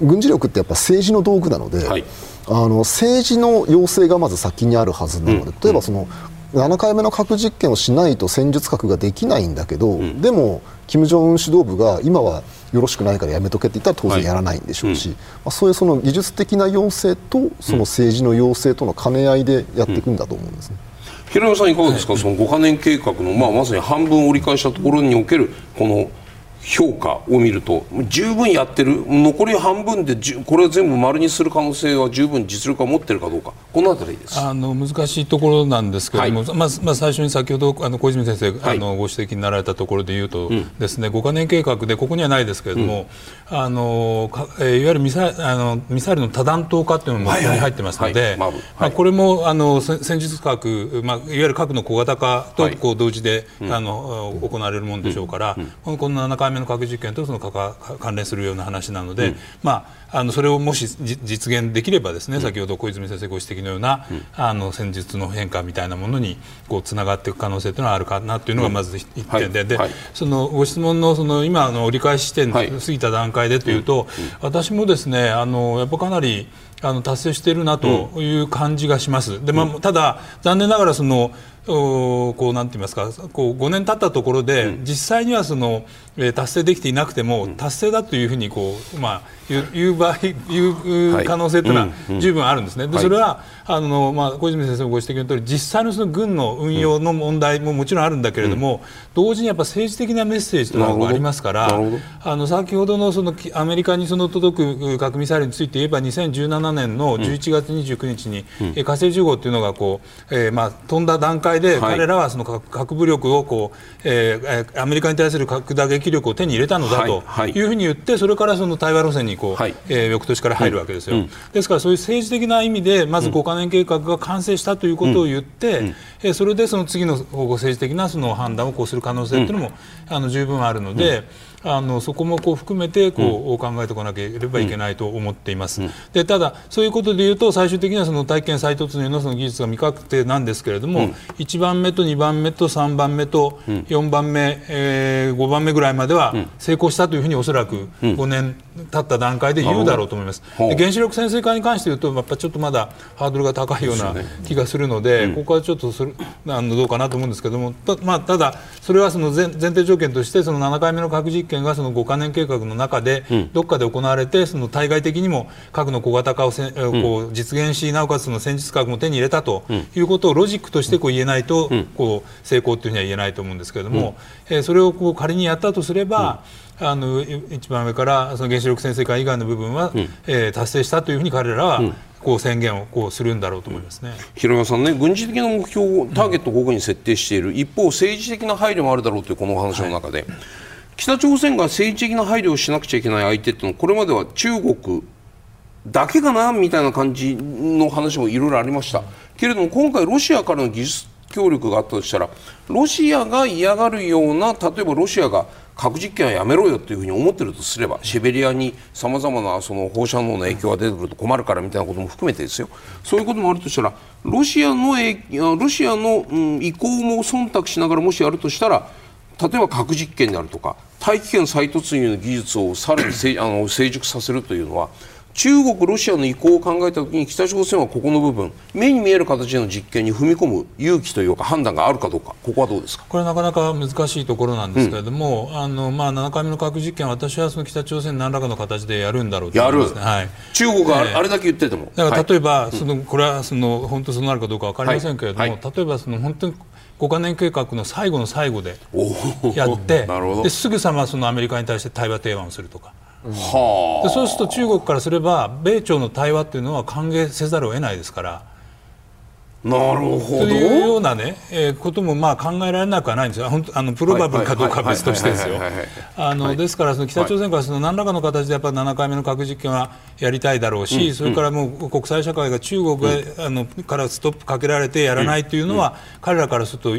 軍事力ってやっぱ政治の道具なので、はい。あの政治の要請がまず先にあるはずなので、例えばその7回目の核実験をしないと戦術核ができないんだけど、でも金正恩指導部が今はよろしくないからやめとけって言ったら当然やらないんでしょうし、まあ、そういうその技術的な要請とその政治の要請との兼ね合いでやっていくんだと思うんですね。平山さんいかがですか、その5か年計画の、まあ、まさに半分折り返したところにおけるこの評価を見ると十分やってる。残り半分でこれを全部丸にする可能性は十分実力を持ってるかどうか。このあたりです。あの難しいところなんですけれども、はい。まずまず最初に先ほどあの小泉先生、はい。あのご指摘になられたところで言うと、ですね5か年計画でここにはないですけれども、あのかえーいわゆるミサイあのミサイルの多弾頭化というのもはいはい入ってますので、これもあのせ戦術核、まあ、いわゆる核の小型化とはい。こう同時で、あの行われるものでしょうから、このこの7回目の核実験とその関連するような話なので、まあ、あのそれをもしじ実現できればですね、先ほど小泉先生ご指摘のような、あの戦術の変化みたいなものにこうつながっていく可能性というのはあるかなというのがまず一点で,、はい。ではい。そのご質問のその今の折り返し地点はい。過ぎた段階でというと、私もですねあのやっぱかなりあの達成しているなという感じがします。でまあ、ただ残念ながらそのおこうなんて言いますかこう5年経ったところで、実際にはその、えー達成できていなくても、達成だというふうにこう、まあ、言う場合言うはい。可能性というのは十分あるんですね。ではい。それはあの、まあ、小泉先生もご指摘の通り実際のその軍の運用の問題ももちろんあるんだけれども、同時にやっぱ政治的なメッセージというのがありますからあの先ほどのそのきアメリカにその届く核ミサイルについて言えば2017年の11月29日に、うん、火星10号というのがこう、えーまあ、飛んだ段階で、はい、彼らはその核武力をこう、えー、アメリカに対する核打撃力を手に入れたのだとい。うふうに言って、それからその対話路線にこう、はい、えー、翌年から入るわけですよ、うん、ですからそういう政治的な意味でまず5か年計画が完成したということを言って、うん、えー、それでその次の政治的なその判断をこうする可能性というのも、あの十分あるので。あのそこもこう含めてこう、考えておかなければいけないと思っています。でただそういうことでいうと最終的にはその体験再突入のその技術が未確定なんですけれども、うん、1番目と2番目と3番目と4番目、えー、5番目ぐらいまでは成功したというふうにおそらく5年経った段階で言うだろうと思います。で原子力潜水艦に関して言うとやっぱちょっとまだハードルが高いような気がするので、ここはちょっとそれあのどうかなと思うんですけどもた,、まあ、ただそれはその前前提条件としてその7回目の核実験験がその5か年計画の中でどっかで行われてその対外的にも核の小型化をせ、こう実現しなおかつその戦術核も手に入れたということをロジックとしてこう言えないとこう成功というふうには言えないと思うんですけれども、えそれをこう仮にやったとすれば、あの一番上からその原子力潜水艦以外の部分は、え達成したというふうに彼らは、こう宣言をこうするんだろうと思いますね、広山さんね、軍事的な目標をターゲットをここに設定している、一方、政治的な配慮もあるだろうというこのお話の中で、はい北朝鮮が政治的な配慮をしなくちゃいけない相手っていうのはこれまでは中国だけかなみたいな感じの話もいろいろありました。けれども今回ロシアからの技術協力があったとしたらロシアが嫌がるような例えばロシアが核実験はやめろよというふうに思っているとすればシベリアにさまざまなその放射能の影響が出てくると困るからみたいなことも含めてですよ。そういうこともあるとしたらロシアのロシアの、うん、意向も忖度しながらもしやるとしたら例えば核実験であるとか大気圏再突入の技術をさらにあの成熟させるというのは中国、ロシアの意向を考えたときに北朝鮮はここの部分目に見える形での実験に踏み込む勇気というか判断があるかどうかここはどうですか？これなかなか難しいところなんですけれども、うん、あのまあ、7回目の核実験私はその北朝鮮何らかの形でやるんだろうと思います、ね、はい、中国があれだけ言ってても、だから例えば、はい、そのこれはその本当そうなるかどうか分かりませんけれども、はい。はい、例えばその本当に5か年計画の最後の最後でやって ですぐさまそのアメリカに対して対話提案をするとか。はでそうすると中国からすれば米朝の対話っていうのは歓迎せざるを得ないですから。なるほど。というようなね、えー、こともまあ考えられなくはないんですよ。本当あのプロバブルかどうかは別としてですよ。あのですからその北朝鮮からその何らかの形でやっぱり7回目の核実験はやりたいだろうし、うん、それからもう国際社会が中国が、あのからストップかけられてやらないというのは、彼らからすると。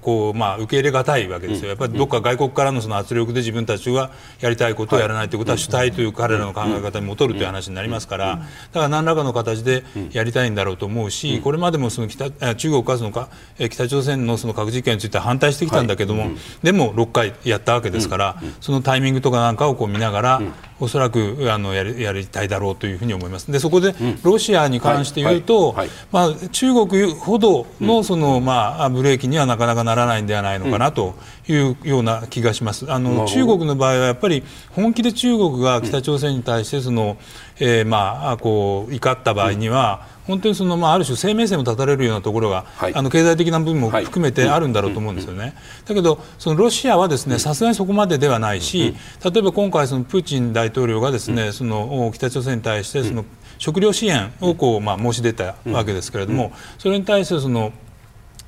こうまあ、受け入れがたいわけですよ、やっぱりどっか外国からのその圧力で自分たちがやりたいことをやらないということは主体という彼らの考え方に戻るという話になりますから、だから何らかの形でやりたいんだろうと思うし、これまでもその北中国はそのか北朝鮮のその核実験について反対してきたんだけども、でも6回やったわけですから、そのタイミングとかなんかをこう見ながら、おそらくあのやりやりたいだろうというふうに思います。でそこでロシアに関して言うと、まあ、中国ほどのその、まあ、ブレーキにはなかなかならないんではないのかなとい。うような気がします。あの中国の場合はやっぱり本気で中国が北朝鮮に対してその、えー、まあこう怒った場合には、本当にその、まあ、ある種生命線を断たれるようなところが、はい、あの経済的な部分も含めてあるんだろうと思うんですよね。だけどそのロシアはですねさすがにそこまでではないし例えば今回そのプーチン大統領がですねその北朝鮮に対してその食料支援をこう、まあ、申し出たわけですけれどもそれに対してその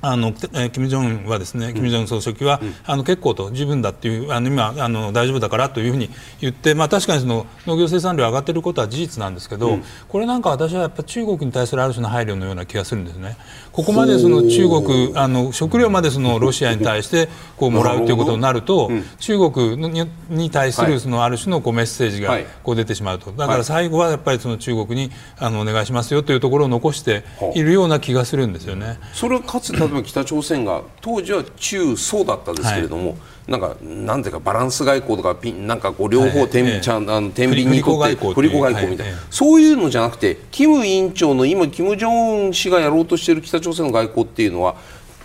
あの金正恩はですね、金正恩総書記は、うん、あの結構と十分だというあの今あの大丈夫だからというふうに言って、まあ確かにその農業生産量上がっていることは事実なんですけど、うん、これなんか私はやっぱ中国に対するある種の配慮のような気がするんですね。ここまでその中国あの食料までそのロシアに対してこうもらうということになると、うん、中国にに対するそのある種のこうメッセージがこう出てしまうと、だから最後はやっぱりその中国にあのお願いしますよというところを残しているような気がするんですよね。それはかつてば北朝鮮が当時は中ソだったんですけれども、はい、なんかなんていうかバランス外交とかピンなんかこう両方天、はい、ちゃんあの天秤にとって振り子外交みたいな、はい、そういうのじゃなくて金委員長の今金正恩氏がやろうとしている北朝鮮の外交っていうのは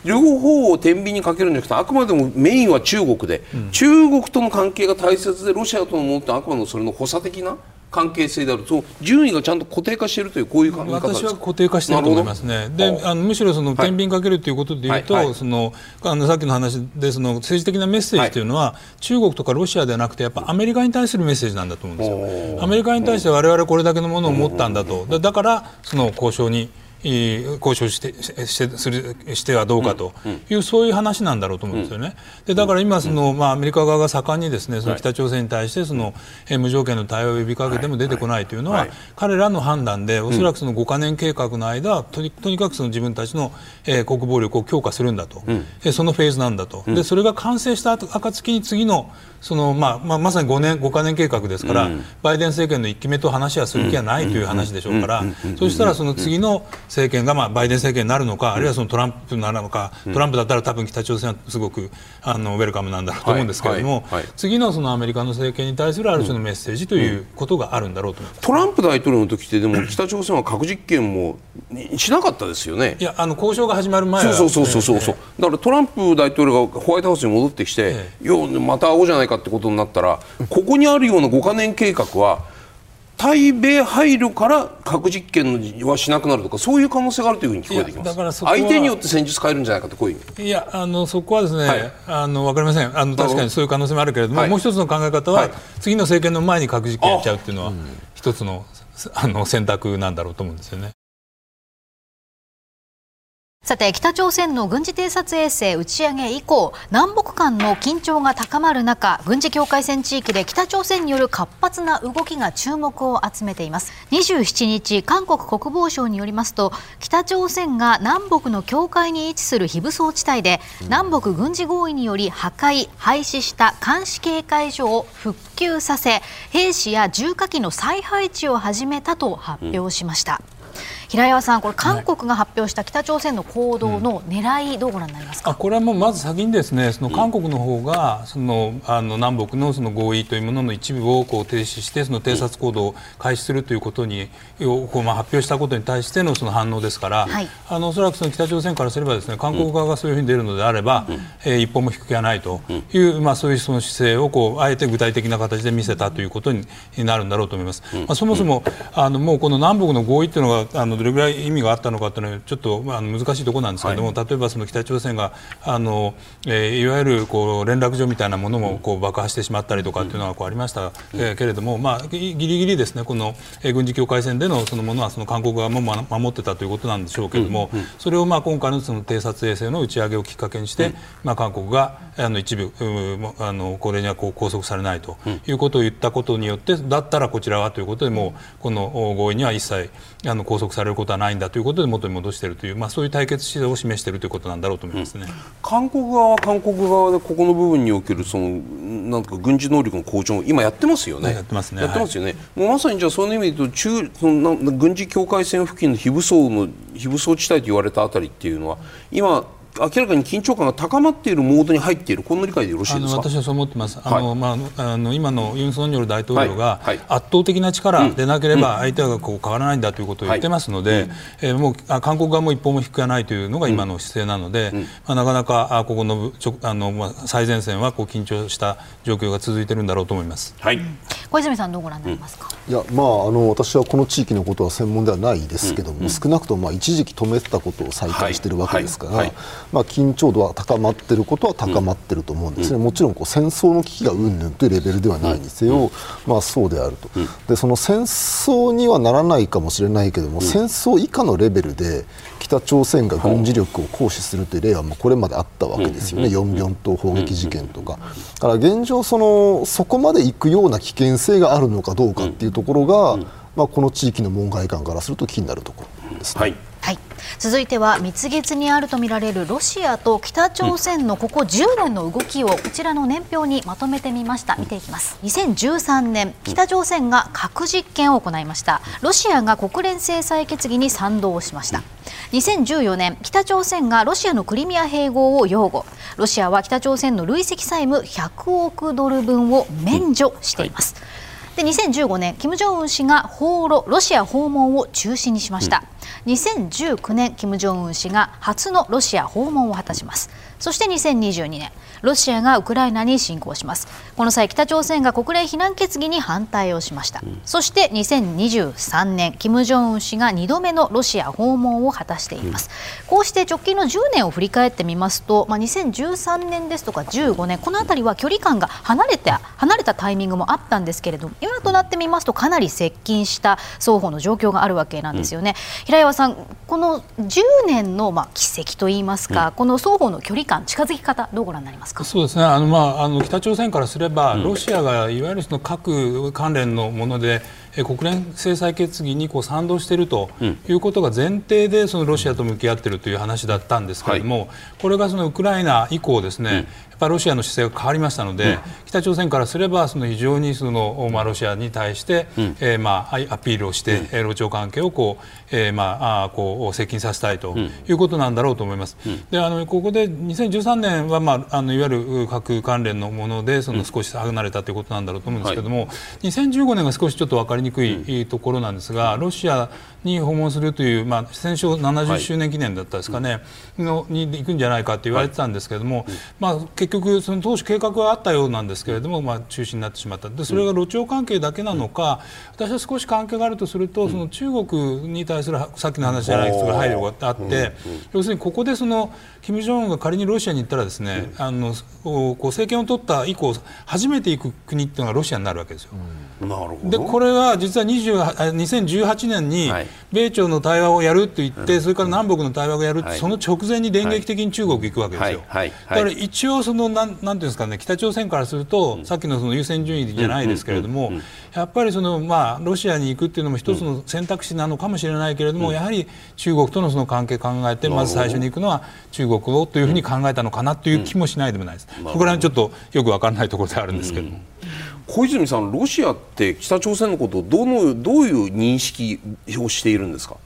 両方を天秤にかけるんじゃなくてあくまでもメインは中国で、うん、中国との関係が大切でロシアとのものってあくまでもそれの補佐的な関係性である。と順位がちゃんと固定化しているというこういう考え方私は固定化していると思いますね。であのむしろその天秤かけるということでいうと、はい。はい、そのあのさっきの話でその政治的なメッセージというのは、はい、中国とかロシアではなくてやっぱアメリカに対するメッセージなんだと思うんですよ。アメリカに対して我々これだけのものを持ったんだと。だからその交渉に交渉してしてするしてはどうかと。いう、そういう話なんだろうと思うんですよね。でだから今その、まあ、アメリカ側が盛んにですねその北朝鮮に対してその、無条件の対応を呼びかけても出てこないというのは、彼らの判断でおそらくその5か年計画の間とにとにかくその自分たちの、えー、国防力を強化するんだと、うん、そのフェーズなんだと、でそれが完成した暁に次のその、まあまあ、まさに5年5か年計画ですから、バイデン政権の1期目と話はする気はないという話でしょうから、そしたらその次の政権が、まあ、バイデン政権になるのか、あるいはそのトランプになるのか、トランプだったら多分北朝鮮はすごくあのウェルカムなんだろうと思うんですけれども、はいはい、次のそのアメリカの政権に対するある種のメッセージということがあるんだろうと思います、トランプ大統領の時ってでも北朝鮮は核実験もしなかったですよね。いやあの交渉が始まる前は、そうそうそうそうそう、だからトランプ大統領がホワイトハウスに戻ってきて、ええ、よまた会おうじゃないかってことになったら、ここにあるような5か年計画は。対米配慮から核実験はしなくなるとかそういう可能性があるというふうに聞こえてきます。相手によって戦術変えるんじゃないかとこういういやあのそこはですね、はい、あの分かりません。あの確かにそういう可能性もあるけれども、はい、もう一つの考え方は、はい、次の政権の前に核実験やっちゃうっていうのは一つのあの選択なんだろうと思うんですよね。さて北朝鮮の軍事偵察衛星打ち上げ以降南北間の緊張が高まる中軍事境界線地域で北朝鮮による活発な動きが注目を集めています。27日韓国国防省によりますと北朝鮮が南北の境界に位置する非武装地帯で南北軍事合意により破壊廃止した監視警戒所を復旧させ兵士や重火器の再配置を始めたと発表しました、うん平岩さん、これ韓国が発表した北朝鮮の行動の狙い、どうご覧になりますか、あこれはもうまず先にですねその韓国の方がそのあの南北のその合意というものの一部をこう停止してその偵察行動を開始するということにをこうまあ発表したことに対してのその反応ですから、はい、あのおそらくその北朝鮮からすればですね韓国側がそういうふうに出るのであれば、うん、えー、一歩も引く気はないという、まあ、そういうその姿勢をこうあえて具体的な形で見せたということになるんだろうと思います。まあ、そもそもあのもうこの南北の合意というのがあのどれぐらい意味があったのかというのはちょっと、まあ、難しいところなんですけれども、はい、例えばその北朝鮮があの、えー、いわゆるこう連絡所みたいなものもこう爆破してしまったりとかっていうのがこうありました、えー、けれども、まあ、ぎりぎりですねこの、えー、軍事境界線でのそのものはその韓国側も守ってたということなんでしょうけれども、うんうん、それをまあ今回のその偵察衛星の打ち上げをきっかけにして、うん、まあ、韓国があの一部あのこれにはこう拘束されないということを言ったことによってだったらこちらはということでもうこの合意には一切あの拘束されることはないんだということで元に戻しているという、まあ、そういう対決姿勢を示しているということなんだろうと思いますね、うん、韓国側は韓国側でここの部分におけるそのなんか軍事能力の向上今やってますよね。やってますね。やってますよね。はい、もうまさにじゃあそういう意味で言うと中その軍事境界線付近の非武装の非武装地帯と言われたあたりっていうのは今明らかに緊張感が高まっているモードに入っているこんな理解でよろしいですか？私はそう思ってます、あのまあ、あの今のユン・ソンニョル大統領が圧倒的な力でなければ相手がこう変わらないんだということを言ってますので、えー、もう韓国側も一歩も引くないというのが今の姿勢なので、まあ、なかなかここのちょあの、まあ、最前線はこう緊張した状況が続いているんだろうと思います、はい、小泉さんどうご覧になりますか、いやまあ、あの私はこの地域のことは専門ではないですけども、少なくともまあ一時期止めてたことを再開しているわけですから、まあ、緊張度は高まっていることは高まっていると思うんですね、うん、もちろんこう戦争の危機がうんぬんというレベルではないにせよ、うん、まあ、そうであると、うん、でその戦争にはならないかもしれないけども、戦争以下のレベルで北朝鮮が軍事力を行使するという例はもうこれまであったわけですよね、ヨンビョン島砲撃事件とか。だから現状その、そこまで行くような危険性があるのかどうかっていうところが、まあ、この地域の門外漢からすると気になるところですね。はいはい、続いては蜜月にあるとみられるロシアと北朝鮮のここ10年の動きをこちらの年表にまとめてみました。見ていきます。2013年北朝鮮が核実験を行いました。ロシアが国連制裁決議に賛同しました。2014年北朝鮮がロシアのクリミア併合を擁護。ロシアは北朝鮮の累積債務100億ドル分を免除しています、で2015年、金正恩氏が訪ロロシア訪問を中止にしました、うん、2019年、金正恩氏が初のロシア訪問を果たします。そして2022年ロシアがウクライナに侵攻します。この際北朝鮮が国連非難決議に反対をしました、うん、そして2023年金正恩氏が2度目のロシア訪問を果たしています、うん、こうして直近の10年を振り返ってみますと、まあ、2013年ですとか15年この辺りは距離感が離れた離れたタイミングもあったんですけれども今となってみますとかなり接近した双方の状況があるわけなんですよね、うん、平岩さんこの10年のまあ奇跡といいますか、この双方の距離感近づき方どうご覧になりますか？そうですね。あの、まあ、あの北朝鮮からすれば、ロシアがいわゆるその核関連のもので国連制裁決議にこう賛同しているということが前提でそのロシアと向き合っているという話だったんですけれども、これがそのウクライナ以降ですね、っぱロシアの姿勢が変わりましたので、うん、北朝鮮からすればその非常にその、まあ、ロシアに対して、うん、えー、まあ、アピールをして、うん、露朝関係をこう、えー、まあ、あこう接近させたいということなんだろうと思います。であのここで2013年は、まあ、あのいわゆる核関連のものでその少し離れたということなんだろうと思うんですけれども、はい、2015年が少しちょっと分かりにくいところなんですがロシアに訪問するという、まあ、戦勝70周年記念だったですかね、はい、のに行くんじゃないかと言われてたんですけれども、はい、まあ、結局、その当初計画はあったようなんですけれども、まあ、中止になってしまった。でそれが露朝関係だけなのか、私は少し関係があるとするとその中国に対するさっきの話じゃないですが配慮があって、要するにここでその金正恩が仮にロシアに行ったらですね、あのこう政権を取った以降初めて行く国っていうのがロシアになるわけですよ。なるほど。でこれは実は2018年に米朝の対話をやると言って、それから南北の対話をやる、その直前に電撃的に中国行くわけですよ。だから一応そのなんなんていうんですかね北朝鮮からすると、さっきのその優先順位じゃないですけれども、やっぱりそのまあロシアに行くっていうのも一つの選択肢なのかもしれないけれども、やはり中国とのその関係考えてまず最初に行くのは中国をというふうに考えたのかなという気もしないでもないです。そこら辺ちょっとよくわからないところであるんですけども。小泉さん、ロシアって北朝鮮のことをどのどういう認識をしているんですか？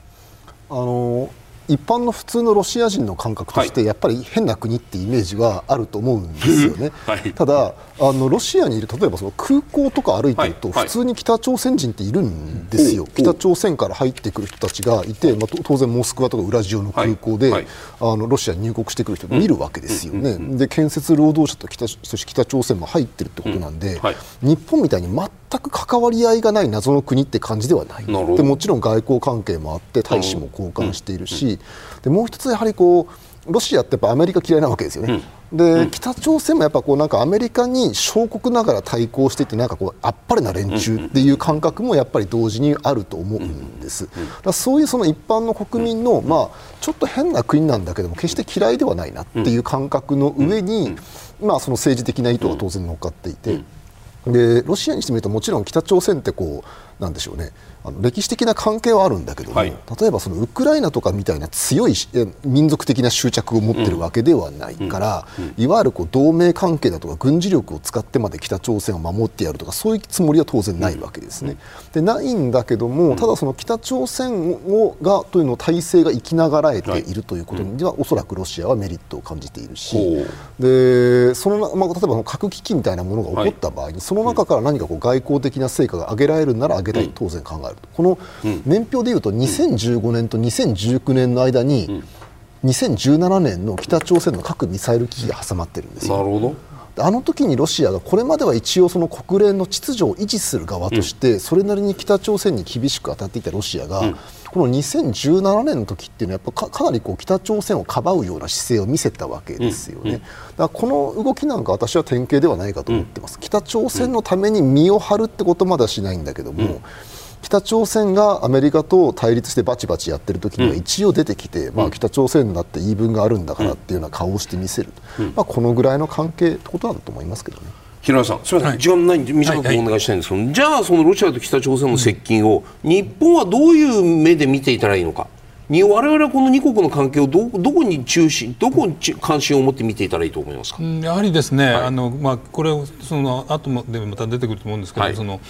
あの一般の普通のロシア人の感覚として、やっぱり変な国ってイメージはあると思うんですよね。はい、ただあのロシアにいる例えばその空港とか歩いてると、普通に北朝鮮人っているんですよ、北朝鮮から入ってくる人たちがいて、まあ、当然モスクワとかウラジオの空港で、あのロシアに入国してくる人見るわけですよね、で建設労働者と北そして北朝鮮も入ってるってことなんで、日本みたいに全く関わり合いがない謎の国って感じではない。でもちろん外交関係もあって大使も交換しているし、でもう一つやはりこうロシアってやっぱアメリカ嫌いなわけですよね。うん、で、うん、北朝鮮もやっぱこうなんかアメリカに小国ながら対抗していてなんかこうあっぱれな連中っていう感覚もやっぱり同時にあると思うんです。だそういうその一般の国民のまあちょっと変な国なんだけども決して嫌いではないなっていう感覚の上にまあその政治的な意図が当然乗っかっていて。でロシアにしてみるともちろん北朝鮮ってこうなんでしょうねあの歴史的な関係はあるんだけども、はい、例えばそのウクライナとかみたいな強い民族的な執着を持っているわけではないから、うんうん、いわゆるこう同盟関係だとか軍事力を使ってまで北朝鮮を守ってやるとかそういうつもりは当然ないわけですね。でないんだけどもただその北朝鮮をがというの体制が生きながらえているということには、はい、おそらくロシアはメリットを感じているしでその、まあ、例えば核危機みたいなものが起こった場合に、はい、その中から何かこう外交的な成果が上げられるなら上げたいと当然考えるとこの年表でいうと2015年と2019年の間に2017年の北朝鮮の核・ミサイル危機が挟まってるんですよ。なるほどあの時にロシアがこれまでは一応その国連の秩序を維持する側としてそれなりに北朝鮮に厳しく当たっていたロシアがこの2017年の時っていうのはやっぱかなりこう北朝鮮をかばうような姿勢を見せたわけですよね。だからこの動きなんか私は典型ではないかと思ってます。北朝鮮のために身を張るってことまではしないんだけども。北朝鮮がアメリカと対立してバチバチやってる時には一応出てきて、うん、まあ、北朝鮮だって言い分があるんだからっていうような顔をして見せる、うん、まあ、このぐらいの関係ってことだと思いますけどね。平野さん、すみません、はい、時間ないんで短くお願いしたいんですけど、はいはい、じゃあ、そのロシアと北朝鮮の接近を、日本はどういう目で見ていたらいいのか。に我々はこの2国の関係をどどこに中心どこに関心を持って見ていたらいいと思いますか、やはりですね、はい、あのまあ、これその後でまた出てくると思うんですけど、はい、その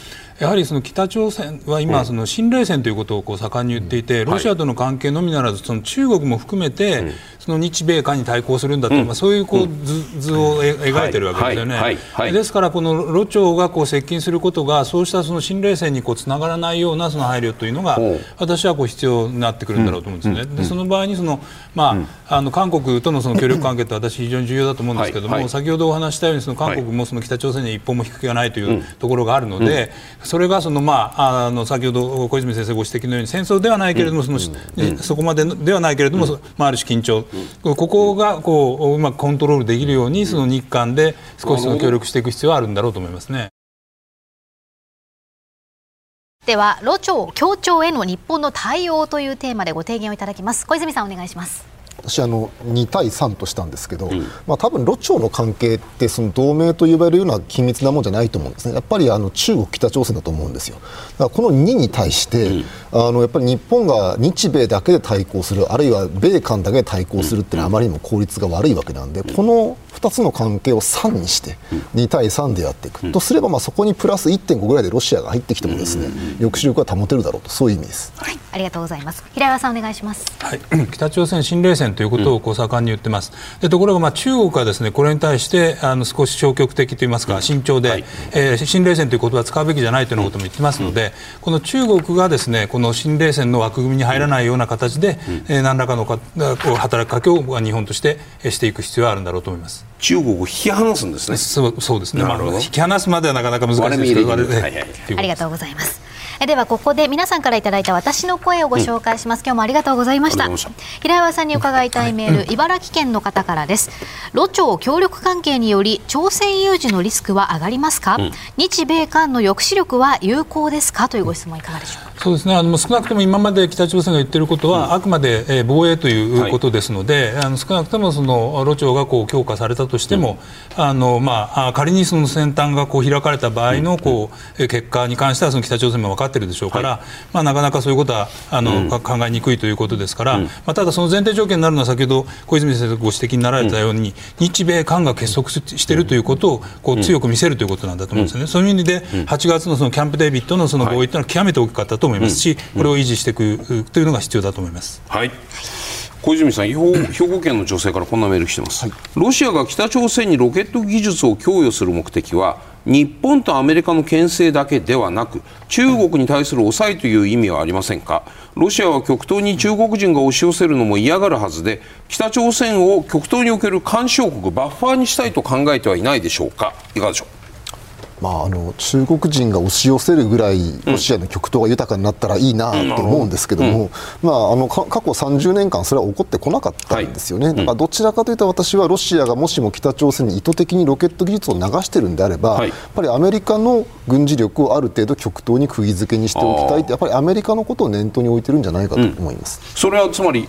やはりその北朝鮮は今、その新冷戦ということをこう盛んに言っていて、ロシアとの関係のみならず、その中国も含めて、その日米韓に対抗するんだと、まあ、そういうこう図図を描いてるわけですよね。ですから、このロ朝がこう接近することが、そうしたその新冷戦にこうつながらないようなその配慮というのが、私はこう必要になってくるんだろうと思うんですね、でその場合にその、まああの韓国とのその協力関係って私、非常に重要だと思うんですけども、先ほどお話したようにその韓国もその北朝鮮に一歩も引く気がないというところがあるので、それがその、まあ、あの先ほど小泉先生ご指摘のように戦争ではないけれどもその、そこまでではないけれども、まあ、ある種緊張、ここがこううまくコントロールできるようにその日韓で少しその協力していく必要はあるんだろうと思いますね。では、ロ朝協調への日本の対応というテーマでご提言をいただきます。小泉さんお願いします。私あの2対3としたんですけど、うん、まあ、多分、ロ朝の関係ってその同盟と呼ばれるような緊密なもんじゃないと思うんですね、やっぱりあの中国、北朝鮮だと思うんですよ、だからこの2に対して、うん、あのやっぱり日本が日米だけで対抗する、あるいは米韓だけで対抗するっていうのはあまりにも効率が悪いわけなんで、この2つの関係を3にして2対3でやっていく、とすればまあそこにプラス1.5ぐらいでロシアが入ってきてもですね、抑止力は保てるだろうと。そういう意味です、はい、ありがとうございます。平岩さんお願いします、はい、北朝鮮新冷戦ということをこう盛んに言ってます、でところがまあ中国はですねこれに対してあの少し消極的といいますか慎重で、はい、えー、新冷戦という言葉を使うべきじゃないというようなことも言ってますので、この中国がですねこの新冷戦の枠組みに入らないような形で、えー、何らかのかこう働きかけを日本としてしていく必要はあるんだろうと思います。中国を引き離すんですね。そうそうですね。まあ、引き離すまではなかなか難しいですけど、はいはい、ありがとうございます。ではここで皆さんからいただいた私の声をご紹介します、うん、今日もありがとうございました平岩さんに伺いたいメール、はい、茨城県の方からですロ朝協力関係により朝鮮有事のリスクは上がりますか、うん、日米韓の抑止力は有効ですかというご質問いかがでしょうかそうですね。あの少なくとも今まで北朝鮮が言っていることは、うん、あくまで、えー、防衛ということですので、はい、あの少なくともそのロ朝がこう強化されたとしても、あのまあ、仮にその先端がこう開かれた場合のこう、結果に関してはその北朝鮮も分かっているでしょうから、はい、まあ、なかなかそういうことはあの、うん、考えにくいということですから、うん、まあ、ただ、その前提条件になるのは先ほど小泉先生がご指摘になられたように、日米韓が結束しているということをこう強く見せるということなんだと思うんですよね、そういう意味で8月のそのキャンプ・デービッドのその合意というのは極めて大きかったと思いますし、これを維持していくというのが必要だと思います。はい。小泉さん兵庫県の女性からこんなメール来てます、はい、ロシアが北朝鮮にロケット技術を供与する目的は日本とアメリカの牽制だけではなく中国に対する抑えという意味はありませんか？ロシアは極東に中国人が押し寄せるのも嫌がるはずで北朝鮮を極東における干渉国バッファーにしたいと考えてはいないでしょうか？いかがでしょう？まあ、あの中国人が押し寄せるぐらいロシアの極東が豊かになったらいいなと思うんですけども、まあ、あの過去30年間それは起こってこなかったんですよね、だからどちらかというと私はロシアがもしも北朝鮮に意図的にロケット技術を流しているんであれば、やっぱりアメリカの軍事力をある程度極東に釘付けにしておきたいってやっぱりアメリカのことを念頭に置いてるんじゃないかと思います。それはつまり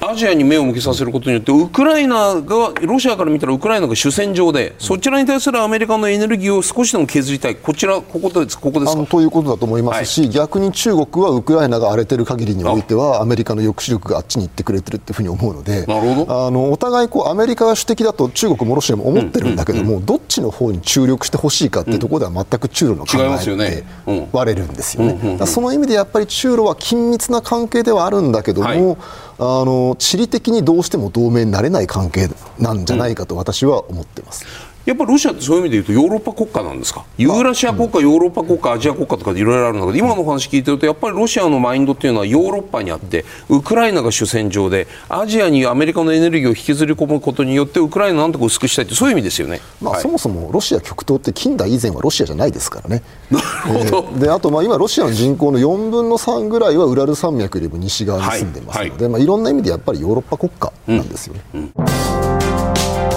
アジアに目を向けさせることによってウクライナがロシアから見たらウクライナが主戦場で、そちらに対するアメリカのエネルギーを少しでも削りたい。こちらここですここですか？ということだと思いますし、はい、逆に中国はウクライナが荒れてる限りにおいてはアメリカの抑止力があっちに行ってくれてるっていうふうに思うのでなるほど。あのお互いこうアメリカが主的だと中国もロシアも思ってるんだけども、うん。うんうん、どっちの方に注力してほしいかっていうところでは全く中ロの考えって割れるんですよね。その意味でやっぱり中ロは緊密な関係ではあるんだけども、はいあの地理的にどうしても同盟になれない関係なんじゃないかと私は思ってます。うんやっぱりロシアってそういう意味で言うとヨーロッパ国家なんですか？ユーラシア国家、ヨーロッパ国家、アジア国家とかいろいろあるんだけど今の話聞いてるとやっぱりロシアのマインドっていうのはヨーロッパにあってウクライナが主戦場でアジアにアメリカのエネルギーを引きずり込むことによってウクライナなんとか薄くしたいってそういう意味ですよね、まあ、はい、そもそもロシア極東って近代以前はロシアじゃないですからね。なるほど、えー、であとまあ今ロシアの人口の4分の3ぐらいはウラル山脈よりも西側に住んでますので、はいはい、まあ、いろんな意味でやっぱりヨーロッパ国家なんですよね。うん。うん